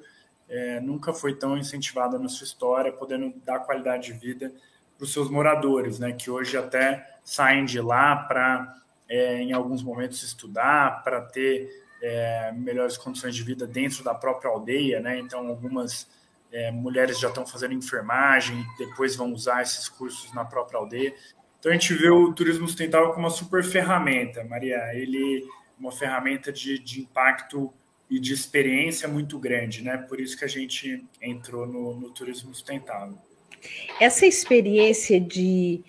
é, nunca foi tão incentivada na sua história, podendo dar qualidade de vida para os seus moradores, né, que hoje até saem de lá para, é, em alguns momentos, estudar, para ter é, melhores condições de vida dentro da própria aldeia. Né? Então, algumas é, mulheres já estão fazendo enfermagem, depois vão usar esses cursos na própria aldeia. Então, a gente vê o turismo sustentável como uma super ferramenta, Maria. Ele é uma ferramenta de, de impacto e de experiência muito grande, né? Por isso que a gente entrou no, no turismo sustentável. Essa experiência de,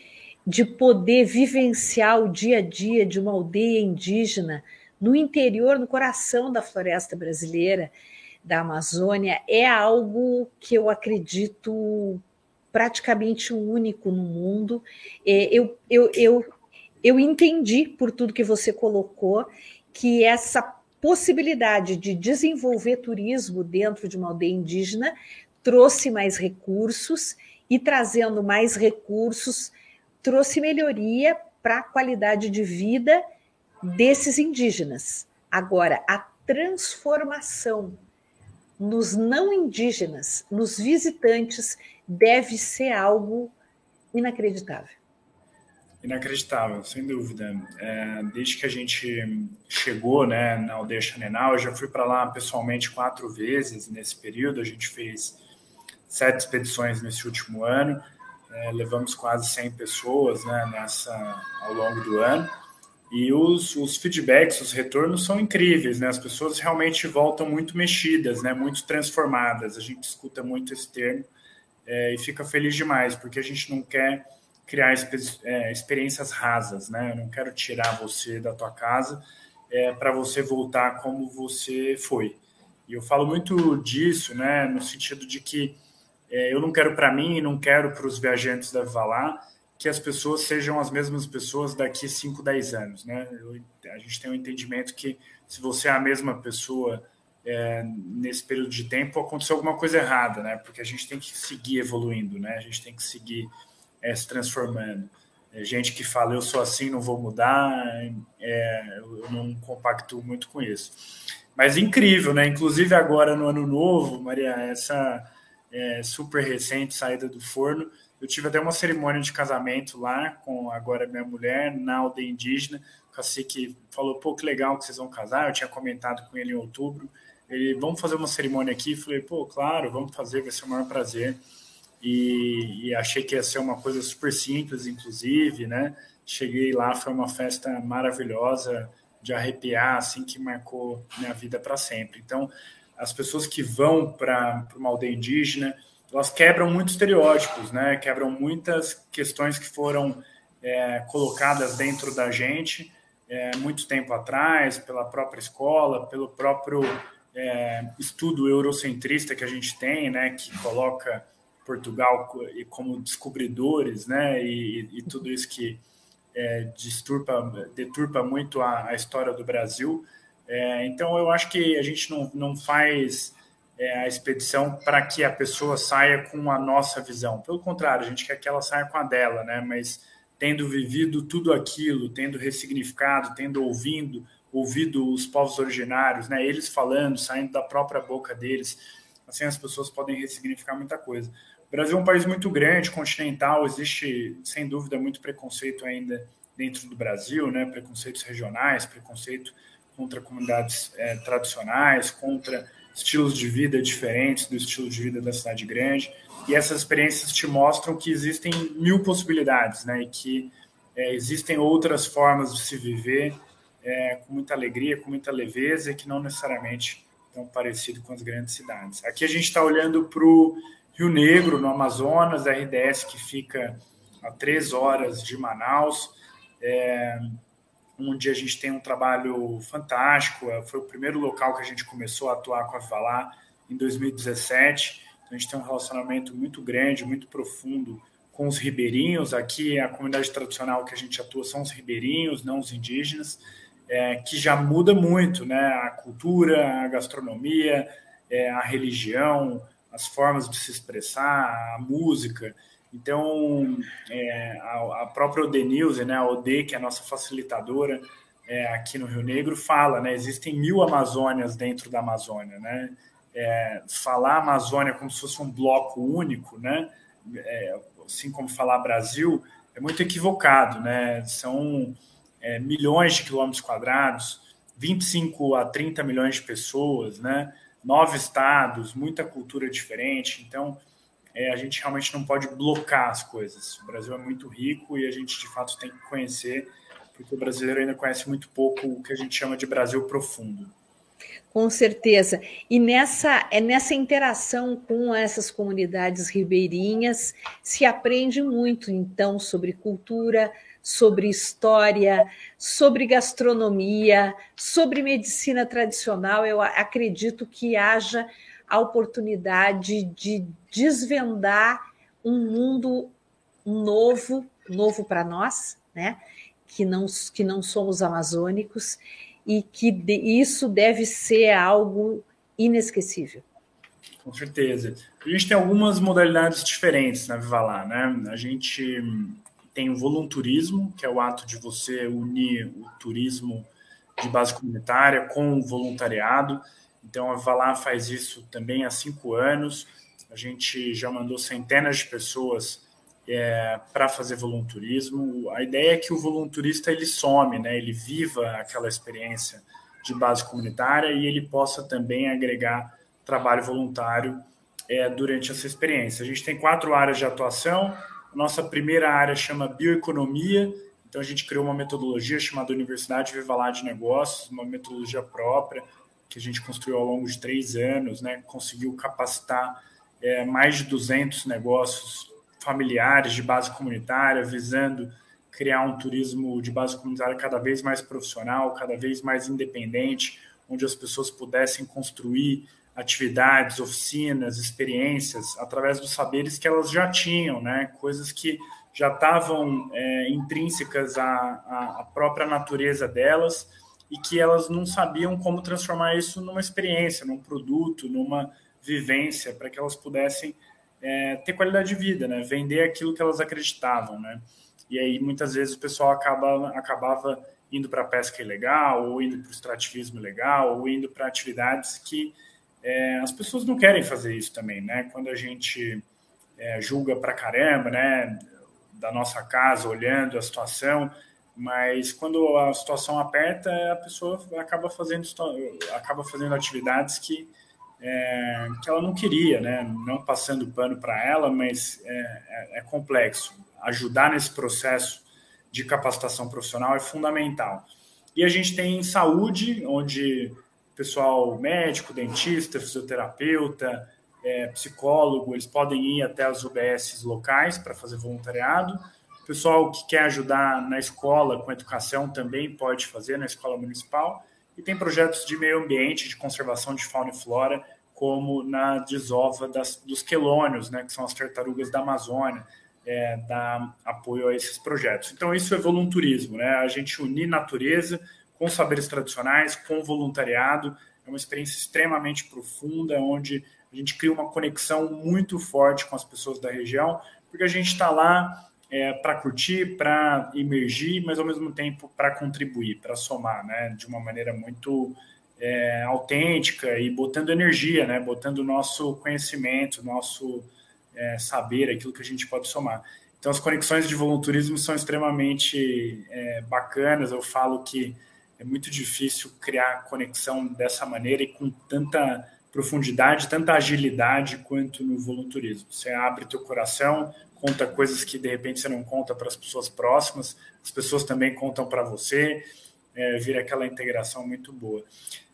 de poder vivenciar o dia a dia de uma aldeia indígena no interior, no coração da floresta brasileira, da Amazônia, é algo que eu acredito praticamente único no mundo. É, eu, eu, eu, eu entendi por tudo que você colocou que essa possibilidade de desenvolver turismo dentro de uma aldeia indígena trouxe mais recursos e trazendo mais recursos trouxe melhoria para a qualidade de vida desses indígenas. Agora, a transformação nos não indígenas, nos visitantes, deve ser algo inacreditável. Inacreditável, sem dúvida. É, desde que a gente chegou né, na aldeia Xanenal, eu já fui para lá pessoalmente quatro vezes nesse período. A gente fez sete expedições nesse último ano, é, levamos quase 100 pessoas né, nessa, ao longo do ano. E os, os feedbacks, os retornos são incríveis, né? As pessoas realmente voltam muito mexidas, né? Muito transformadas. A gente escuta muito esse termo é, e fica feliz demais, porque a gente não quer criar é, experiências rasas, né? Eu não quero tirar você da tua casa é, para você voltar como você foi. E eu falo muito disso, né? No sentido de que é, eu não quero para mim e não quero para os viajantes da Valá que as pessoas sejam as mesmas pessoas daqui 5, 10 anos, né? Eu, a gente tem um entendimento que se você é a mesma pessoa é, nesse período de tempo, aconteceu alguma coisa errada, né? Porque a gente tem que seguir evoluindo, né? A gente tem que seguir é, se transformando. É, gente que fala eu sou assim, não vou mudar, é, eu não compacto muito com isso. Mas incrível, né? Inclusive agora no ano novo, Maria, essa é, super recente saída do forno, Eu tive até uma cerimônia de casamento lá com agora minha mulher na aldeia indígena. O cacique falou: pô, que legal que vocês vão casar. Eu tinha comentado com ele em outubro. Ele, vamos fazer uma cerimônia aqui? Falei: pô, claro, vamos fazer, vai ser o maior prazer. E, e achei que ia ser uma coisa super simples, inclusive, né? Cheguei lá, foi uma festa maravilhosa, de arrepiar, assim, que marcou minha vida para sempre. Então, as pessoas que vão para uma aldeia indígena, elas quebram muitos estereótipos, né? Quebram muitas questões que foram é, colocadas dentro da gente é, muito tempo atrás, pela própria escola, pelo próprio é, estudo eurocentrista que a gente tem, né? Que coloca Portugal como descobridores, né? E, e tudo isso que é, disturpa, deturpa muito a, a história do Brasil. É, então, eu acho que a gente não, não faz é, a expedição para que a pessoa saia com a nossa visão. Pelo contrário, a gente quer que ela saia com a dela, né? Mas tendo vivido tudo aquilo, tendo ressignificado, tendo ouvindo, ouvido os povos originários, né? Eles falando, saindo da própria boca deles, assim as pessoas podem ressignificar muita coisa. O Brasil é um país muito grande, continental, existe sem dúvida muito preconceito ainda dentro do Brasil, né? Preconceitos regionais, preconceito contra comunidades é, tradicionais, contra estilos de vida diferentes do estilo de vida da cidade grande. E essas experiências te mostram que existem mil possibilidades, né? E que é, existem outras formas de se viver é, com muita alegria, com muita leveza, e que não necessariamente tão parecido com as grandes cidades. Aqui a gente está olhando para o Rio Negro, no Amazonas, a RDS que fica a três horas de Manaus. É, onde a gente tem um trabalho fantástico. Foi o primeiro local que a gente começou a atuar com a Vivalá em 2017. Então, a gente tem um relacionamento muito grande, muito profundo com os ribeirinhos. Aqui, a comunidade tradicional que a gente atua são os ribeirinhos, não os indígenas, é, que já muda muito, né? A cultura, a gastronomia, é, a religião, as formas de se expressar, a música. Então, é, a, a, própria Odenilze, né, a OD, que é a nossa facilitadora é, aqui no Rio Negro, fala, né, existem mil Amazônias dentro da Amazônia, né, é, falar Amazônia como se fosse um bloco único, né, é, assim como falar Brasil, é muito equivocado, né, são é, milhões de quilômetros quadrados, 25 a 30 milhões de pessoas, né, nove estados, muita cultura diferente, então é, a gente realmente não pode blocar as coisas. O Brasil é muito rico e a gente, de fato, tem que conhecer, porque o brasileiro ainda conhece muito pouco o que a gente chama de Brasil profundo. Com certeza. E nessa, é nessa interação com essas comunidades ribeirinhas se aprende muito, então, sobre cultura, sobre história, sobre gastronomia, sobre medicina tradicional. Eu acredito que haja a oportunidade de desvendar um mundo novo, novo para nós, né? Que não, que não somos amazônicos e que de, isso deve ser algo inesquecível. Com certeza. A gente tem algumas modalidades diferentes na Viva né? A gente tem o volunturismo, que é o ato de você unir o turismo de base comunitária com o voluntariado. Então, a Valar faz isso também há cinco anos. A gente já mandou centenas de pessoas é, para fazer volunturismo. A ideia é que o volunturista ele some, né? ele viva aquela experiência de base comunitária e ele possa também agregar trabalho voluntário é, durante essa experiência. A gente tem quatro áreas de atuação. A nossa primeira área chama bioeconomia. Então, a gente criou uma metodologia chamada Universidade Viva Lá de Negócios, uma metodologia própria que a gente construiu ao longo de três anos, né, conseguiu capacitar é, mais de 200 negócios familiares de base comunitária, visando criar um turismo de base comunitária cada vez mais profissional, cada vez mais independente, onde as pessoas pudessem construir atividades, oficinas, experiências através dos saberes que elas já tinham, né? Coisas que já estavam é, intrínsecas à, à própria natureza delas e que elas não sabiam como transformar isso numa experiência, num produto, numa vivência, para que elas pudessem é, ter qualidade de vida, né? Vender aquilo que elas acreditavam, né? E aí muitas vezes o pessoal acaba, acabava indo para pesca ilegal, ou indo para o extrativismo ilegal, ou indo para atividades que é, as pessoas não querem fazer isso também, né? Quando a gente é, julga pra caramba, né? Da nossa casa, olhando a situação, mas quando a situação aperta, a pessoa acaba fazendo, acaba fazendo atividades que, é, que ela não queria, né? Não passando pano para ela, mas é, é, é complexo. Ajudar nesse processo de capacitação profissional é fundamental. E a gente tem saúde, onde pessoal médico, dentista, fisioterapeuta, é, psicólogo, eles podem ir até as UBSs locais para fazer voluntariado. Pessoal que quer ajudar na escola com educação também pode fazer na escola municipal. E tem projetos de meio ambiente, de conservação de fauna e flora, como na desova das, dos quelônios, né, que são as tartarugas da Amazônia, é, dar apoio a esses projetos. Então, isso é volunturismo, né? A gente unir natureza com saberes tradicionais, com voluntariado. É uma experiência extremamente profunda, onde a gente cria uma conexão muito forte com as pessoas da região, porque a gente está lá é, para curtir, para emergir, mas ao mesmo tempo para contribuir, para somar, né? De uma maneira muito é, autêntica e botando energia, né? Botando nosso conhecimento, nosso é, saber, aquilo que a gente pode somar. Então, as conexões de voluntarismo são extremamente é, bacanas. Eu falo que é muito difícil criar conexão dessa maneira e com tanta profundidade, tanta agilidade quanto no voluntarismo. Você abre teu coração, conta coisas que de repente você não conta para as pessoas próximas, as pessoas também contam para você, é, vira aquela integração muito boa.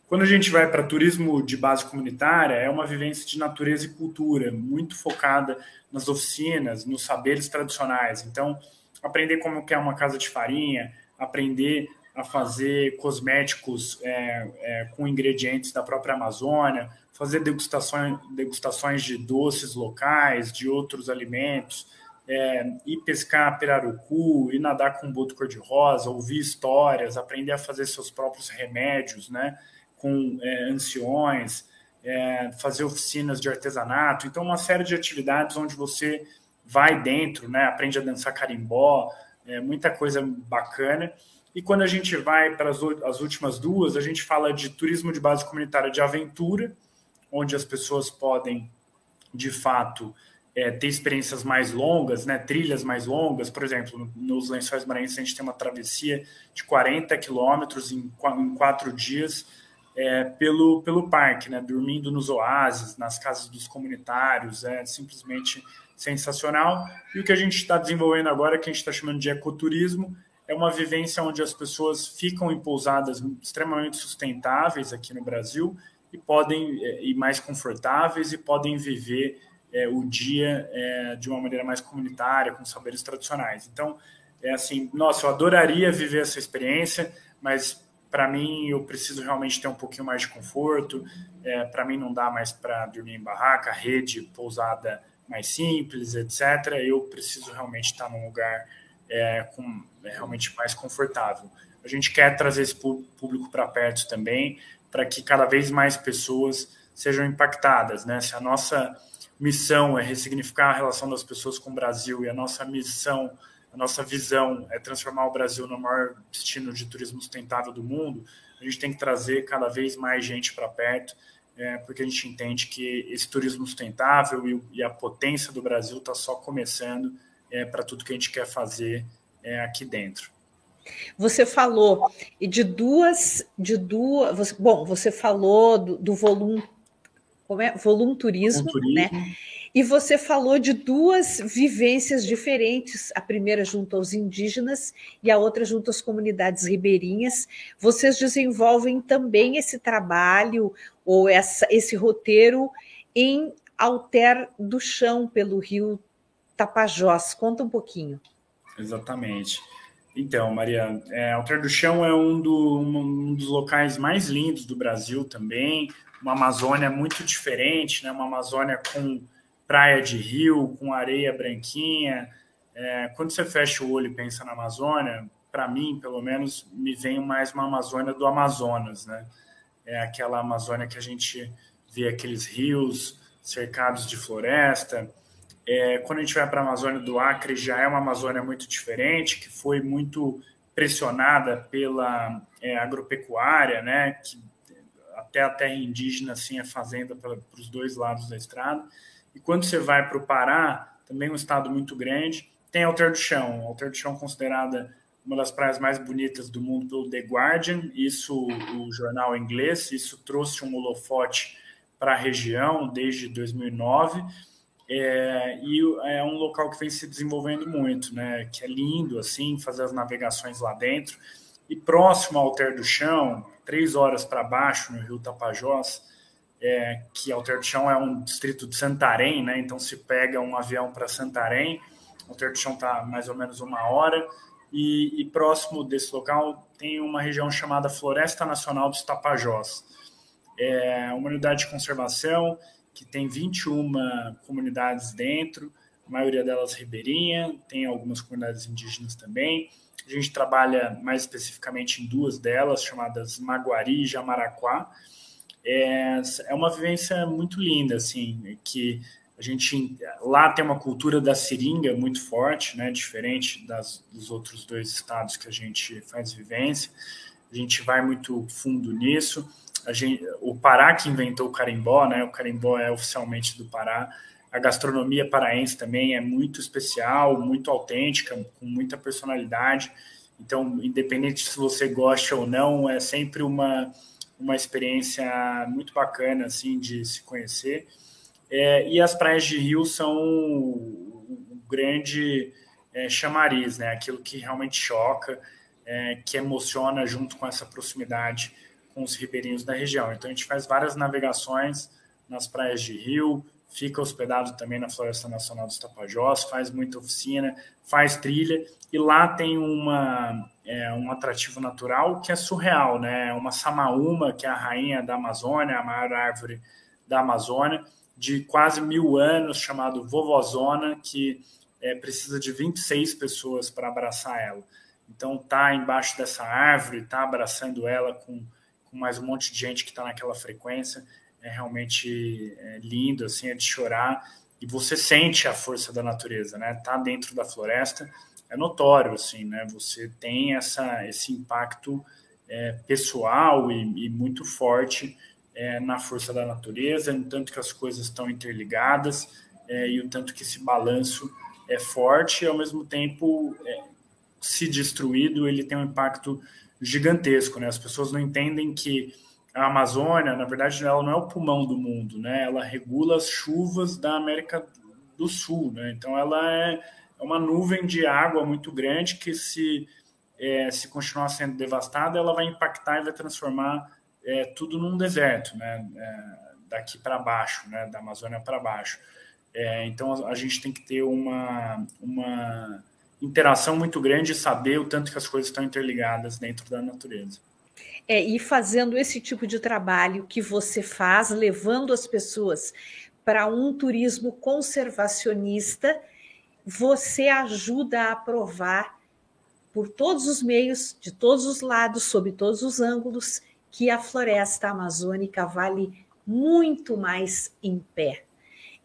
Quando a gente vai para turismo de base comunitária, é uma vivência de natureza e cultura, muito focada nas oficinas, nos saberes tradicionais. Então, aprender como é uma casa de farinha, aprender a fazer cosméticos é, é, com ingredientes da própria Amazônia, fazer degustações, degustações de doces locais, de outros alimentos, é, ir pescar pirarucu, ir nadar com boto cor-de-rosa, ouvir histórias, aprender a fazer seus próprios remédios, né, com é, anciões, é, fazer oficinas de artesanato. Então, uma série de atividades onde você vai dentro, né, aprende a dançar carimbó, é, muita coisa bacana. E quando a gente vai para as, as últimas duas, a gente fala de turismo de base comunitária de aventura, onde as pessoas podem, de fato, é, ter experiências mais longas, né, trilhas mais longas. Por exemplo, nos Lençóis Maranhenses a gente tem uma travessia de 40 quilômetros em, em, quatro dias é, pelo, pelo parque, né, dormindo nos oásis, nas casas dos comunitários, é simplesmente sensacional. E o que a gente está desenvolvendo agora, que a gente está chamando de ecoturismo, é uma vivência onde as pessoas ficam em pousadas extremamente sustentáveis aqui no Brasil e podem é, e mais confortáveis e podem viver é, o dia é, de uma maneira mais comunitária com saberes tradicionais. Então, é assim, nossa, eu adoraria viver essa experiência, mas para mim eu preciso realmente ter um pouquinho mais de conforto. É, para mim não dá mais para dormir em barraca, rede, pousada mais simples, etc. Eu preciso realmente estar num lugar é, com, é realmente mais confortável. A gente quer trazer esse público para perto também, para que cada vez mais pessoas sejam impactadas. Né? Se a nossa missão é ressignificar a relação das pessoas com o Brasil e a nossa missão, a nossa visão é transformar o Brasil no maior destino de turismo sustentável do mundo, a gente tem que trazer cada vez mais gente para perto, é, porque a gente entende que esse turismo sustentável e, e a potência do Brasil está só começando é, para tudo que a gente quer fazer é, aqui dentro. Você falou de duas, de duas. Você, bom, você falou do, do volum, como é? volunturismo, né? E você falou de duas vivências diferentes, a primeira junto aos indígenas e a outra junto às comunidades ribeirinhas. Vocês desenvolvem também esse trabalho ou essa, esse roteiro em Alter do Chão, pelo rio Tapajós. Conta um pouquinho. Exatamente. Então, Maria, é, Alter do Chão é um, do, um, dos locais mais lindos do Brasil também, uma Amazônia muito diferente, né? uma Amazônia com praia de rio, com areia branquinha. É, quando você fecha o olho e pensa na Amazônia, para mim, pelo menos, me vem mais uma Amazônia do Amazonas, né? É aquela Amazônia que a gente vê aqueles rios cercados de floresta, é, quando a gente vai para a Amazônia do Acre, já é uma Amazônia muito diferente, que foi muito pressionada pela é, agropecuária, né, que até a terra indígena assim, é fazenda para os dois lados da estrada. E quando você vai para o Pará, também um estado muito grande. Tem Alter do Chão, Alter do Chão considerada uma das praias mais bonitas do mundo pelo The Guardian, isso o jornal inglês, isso trouxe um holofote para a região desde 2009, é, e é um local que vem se desenvolvendo muito, né, que é lindo, assim, fazer as navegações lá dentro, e próximo ao Alter do Chão, três horas para baixo, no Rio Tapajós, é, que Alter do Chão é um distrito de Santarém, né, então se pega um avião para Santarém, Alter do Chão está mais ou menos uma hora, e, e, próximo desse local tem uma região chamada Floresta Nacional dos Tapajós. É uma unidade de conservação que tem 21 comunidades dentro, a maioria delas ribeirinha, tem algumas comunidades indígenas também. A gente trabalha mais especificamente em duas delas, chamadas Maguari e Jamaraquá. É, é uma vivência muito linda, assim, que a gente lá tem uma cultura da seringa muito forte, né, diferente das, dos outros dois estados que a gente faz vivência. A gente vai muito fundo nisso. Gente, o Pará que inventou o carimbó, né? O carimbó é oficialmente do Pará. A gastronomia paraense também é muito especial, muito autêntica, com muita personalidade. Então, independente se você gosta ou não, é sempre uma, uma experiência muito bacana assim de se conhecer. É, e as praias de rio são o, grande é, chamariz, né? aquilo que realmente choca, é, que emociona junto com essa proximidade com os ribeirinhos da região. Então a gente faz várias navegações nas praias de rio, fica hospedado também na Floresta Nacional dos Tapajós, faz muita oficina, faz trilha, e lá tem uma, é, um atrativo natural que é surreal, né? Uma samaúma, que é a rainha da Amazônia, a maior árvore da Amazônia, de quase mil anos, chamado Vovozona, que é, precisa de 26 pessoas para abraçar ela. Então, tá embaixo dessa árvore, tá abraçando ela com, com mais um monte de gente que está naquela frequência. É realmente é, lindo, assim, é de chorar. E você sente a força da natureza, né? Tá dentro da floresta, é notório, assim, né? Você tem essa, esse impacto é, pessoal e, e muito forte é, na força da natureza, no tanto que as coisas estão interligadas é, e o tanto que esse balanço é forte e ao mesmo tempo é, se destruído ele tem um impacto gigantesco, né? As pessoas não entendem que a Amazônia, na verdade, ela não é o pulmão do mundo, né? Ela regula as chuvas da América do Sul, né? Então ela é, é uma nuvem de água muito grande que se é, se continuar sendo devastada, ela vai impactar e vai transformar é, tudo num deserto, né? É, daqui para baixo, né? Da Amazônia para baixo. É, então a gente tem que ter uma, uma interação muito grande e saber o tanto que as coisas estão interligadas dentro da natureza. É, e fazendo esse tipo de trabalho que você faz, levando as pessoas para um turismo conservacionista, você ajuda a provar por todos os meios, de todos os lados, sob todos os ângulos, que a floresta amazônica vale muito mais em pé.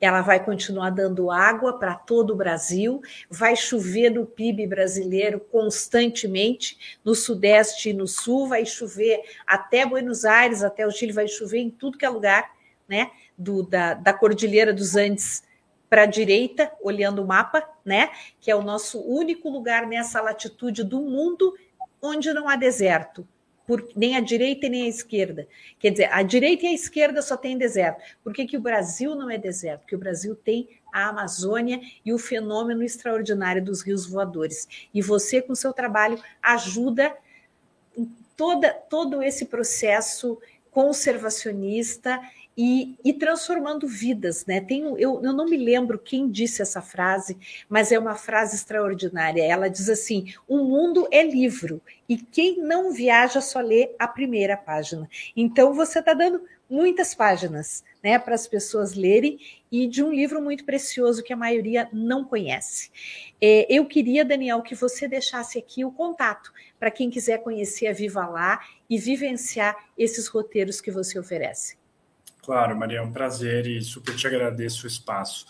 Ela vai continuar dando água para todo o Brasil, vai chover no PIB brasileiro constantemente, no Sudeste e no Sul, vai chover até Buenos Aires, até o Chile, vai chover em tudo que é lugar, né? Do, da, da Cordilheira dos Andes para a direita, olhando o mapa, né? Que é o nosso único lugar nessa latitude do mundo onde não há deserto por, nem a direita e nem a esquerda. Quer dizer, a direita e a esquerda só tem deserto. Por que, que o Brasil não é deserto? Porque o Brasil tem a Amazônia e o fenômeno extraordinário dos rios voadores. E você, com seu trabalho, ajuda toda, todo esse processo conservacionista e, e, transformando vidas, né? Tem, eu, eu não me lembro quem disse essa frase, mas é uma frase extraordinária. Ela diz assim: o mundo é livro e quem não viaja só lê a primeira página. Então você está dando muitas páginas, né, para as pessoas lerem e de um livro muito precioso que a maioria não conhece. É, eu queria, Daniel, que você deixasse aqui o contato para quem quiser conhecer a Viva Lá e vivenciar esses roteiros que você oferece. Claro, Maria, é um prazer e super te agradeço o espaço.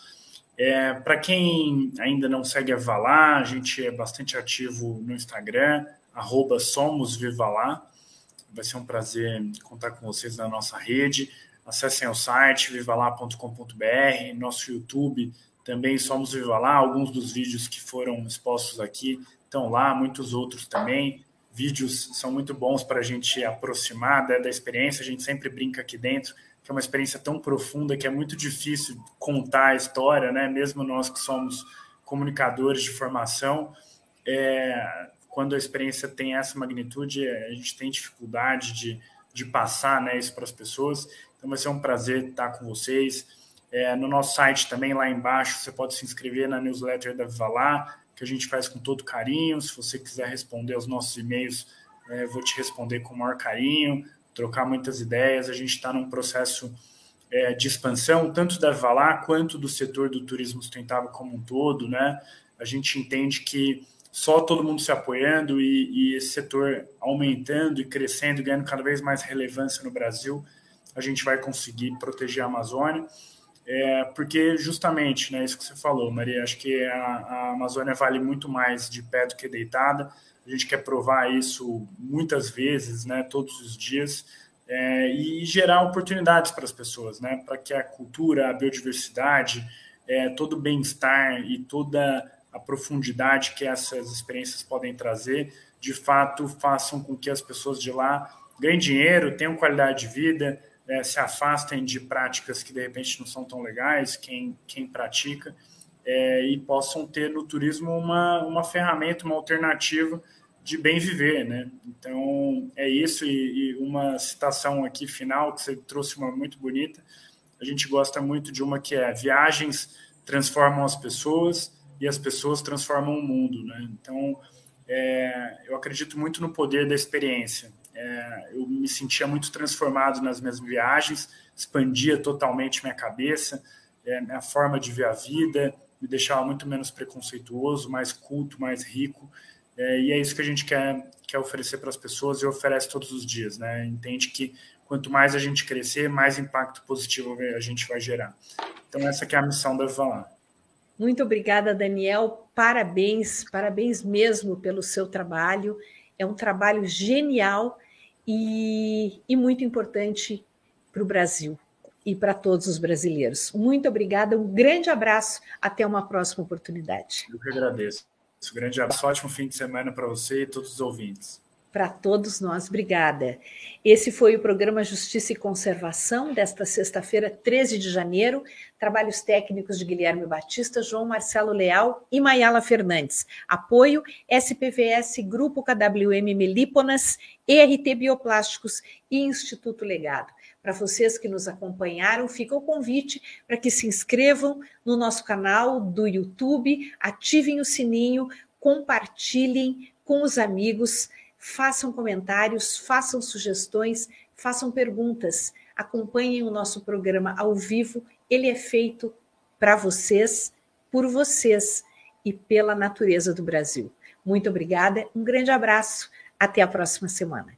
É, Para quem ainda não segue a Valá, a gente é bastante ativo no Instagram, arroba. Vai ser um prazer contar com vocês na nossa rede. Acessem o site vivalá.com.br, nosso YouTube também Somos Viva Lá, alguns dos vídeos que foram expostos aqui estão lá, muitos outros também. Vídeos são muito bons para a gente aproximar da, da experiência, a gente sempre brinca aqui dentro, que é uma experiência tão profunda que é muito difícil contar a história, né? mesmo nós que somos comunicadores de formação, é, quando a experiência tem essa magnitude, a gente tem dificuldade de, de passar né, isso para as pessoas. Então vai ser um prazer estar com vocês. É, no nosso site também, lá embaixo, você pode se inscrever na newsletter da Viva Lá, que a gente faz com todo carinho. Se você quiser responder aos nossos e-mails, é, vou te responder com o maior carinho, trocar muitas ideias. A gente está num processo é, de expansão, tanto da Lá quanto do setor do turismo sustentável como um todo. Né? A gente entende que só todo mundo se apoiando e, e esse setor aumentando e crescendo, ganhando cada vez mais relevância no Brasil, a gente vai conseguir proteger a Amazônia. É, porque justamente, né, isso que você falou, Maria, acho que a, a, Amazônia vale muito mais de pé do que deitada. A gente quer provar isso muitas vezes, né, todos os dias, é, e gerar oportunidades para as pessoas, né, para que a cultura, a biodiversidade, é, todo o bem-estar e toda a profundidade que essas experiências podem trazer, de fato, façam com que as pessoas de lá ganhem dinheiro, tenham qualidade de vida, é, se afastem de práticas que de repente não são tão legais, quem, quem pratica, é, e possam ter no turismo uma, uma ferramenta, uma alternativa de bem viver, né? Então é isso e, e, uma citação aqui final que você trouxe uma muito bonita. A gente gosta muito de uma que é viagens transformam as pessoas e as pessoas transformam o mundo, né? Então é, eu acredito muito no poder da experiência. É, eu me sentia muito transformado nas minhas viagens, expandia totalmente minha cabeça, é, minha forma de ver a vida, me deixava muito menos preconceituoso, mais culto, mais rico. É, e é isso que a gente quer, quer oferecer para as pessoas e oferece todos os dias. Né? Entende que quanto mais a gente crescer, mais impacto positivo a gente vai gerar. Então, essa é a missão da Viva Muito obrigada, Daniel. Parabéns, parabéns mesmo pelo seu trabalho. É um trabalho genial e, e muito importante para o Brasil e para todos os brasileiros. Muito obrigada, um grande abraço, até uma próxima oportunidade. Eu que agradeço. Um grande abraço, ótimo fim de semana para você e todos os ouvintes para todos nós. Obrigada. Esse foi o programa Justiça e Conservação desta sexta-feira, 13 de janeiro. Trabalhos técnicos de Guilherme Batista, João Marcelo Leal e Maiala Fernandes. Apoio SPVS, Grupo KWM Melíponas, ERT Bioplásticos e Instituto Legado. Para vocês que nos acompanharam, fica o convite para que se inscrevam no nosso canal do YouTube, ativem o sininho, compartilhem com os amigos façam comentários, façam sugestões, façam perguntas, acompanhem o nosso programa ao vivo. Ele é feito para vocês, por vocês e pela natureza do Brasil. Muito obrigada, um grande abraço, até a próxima semana.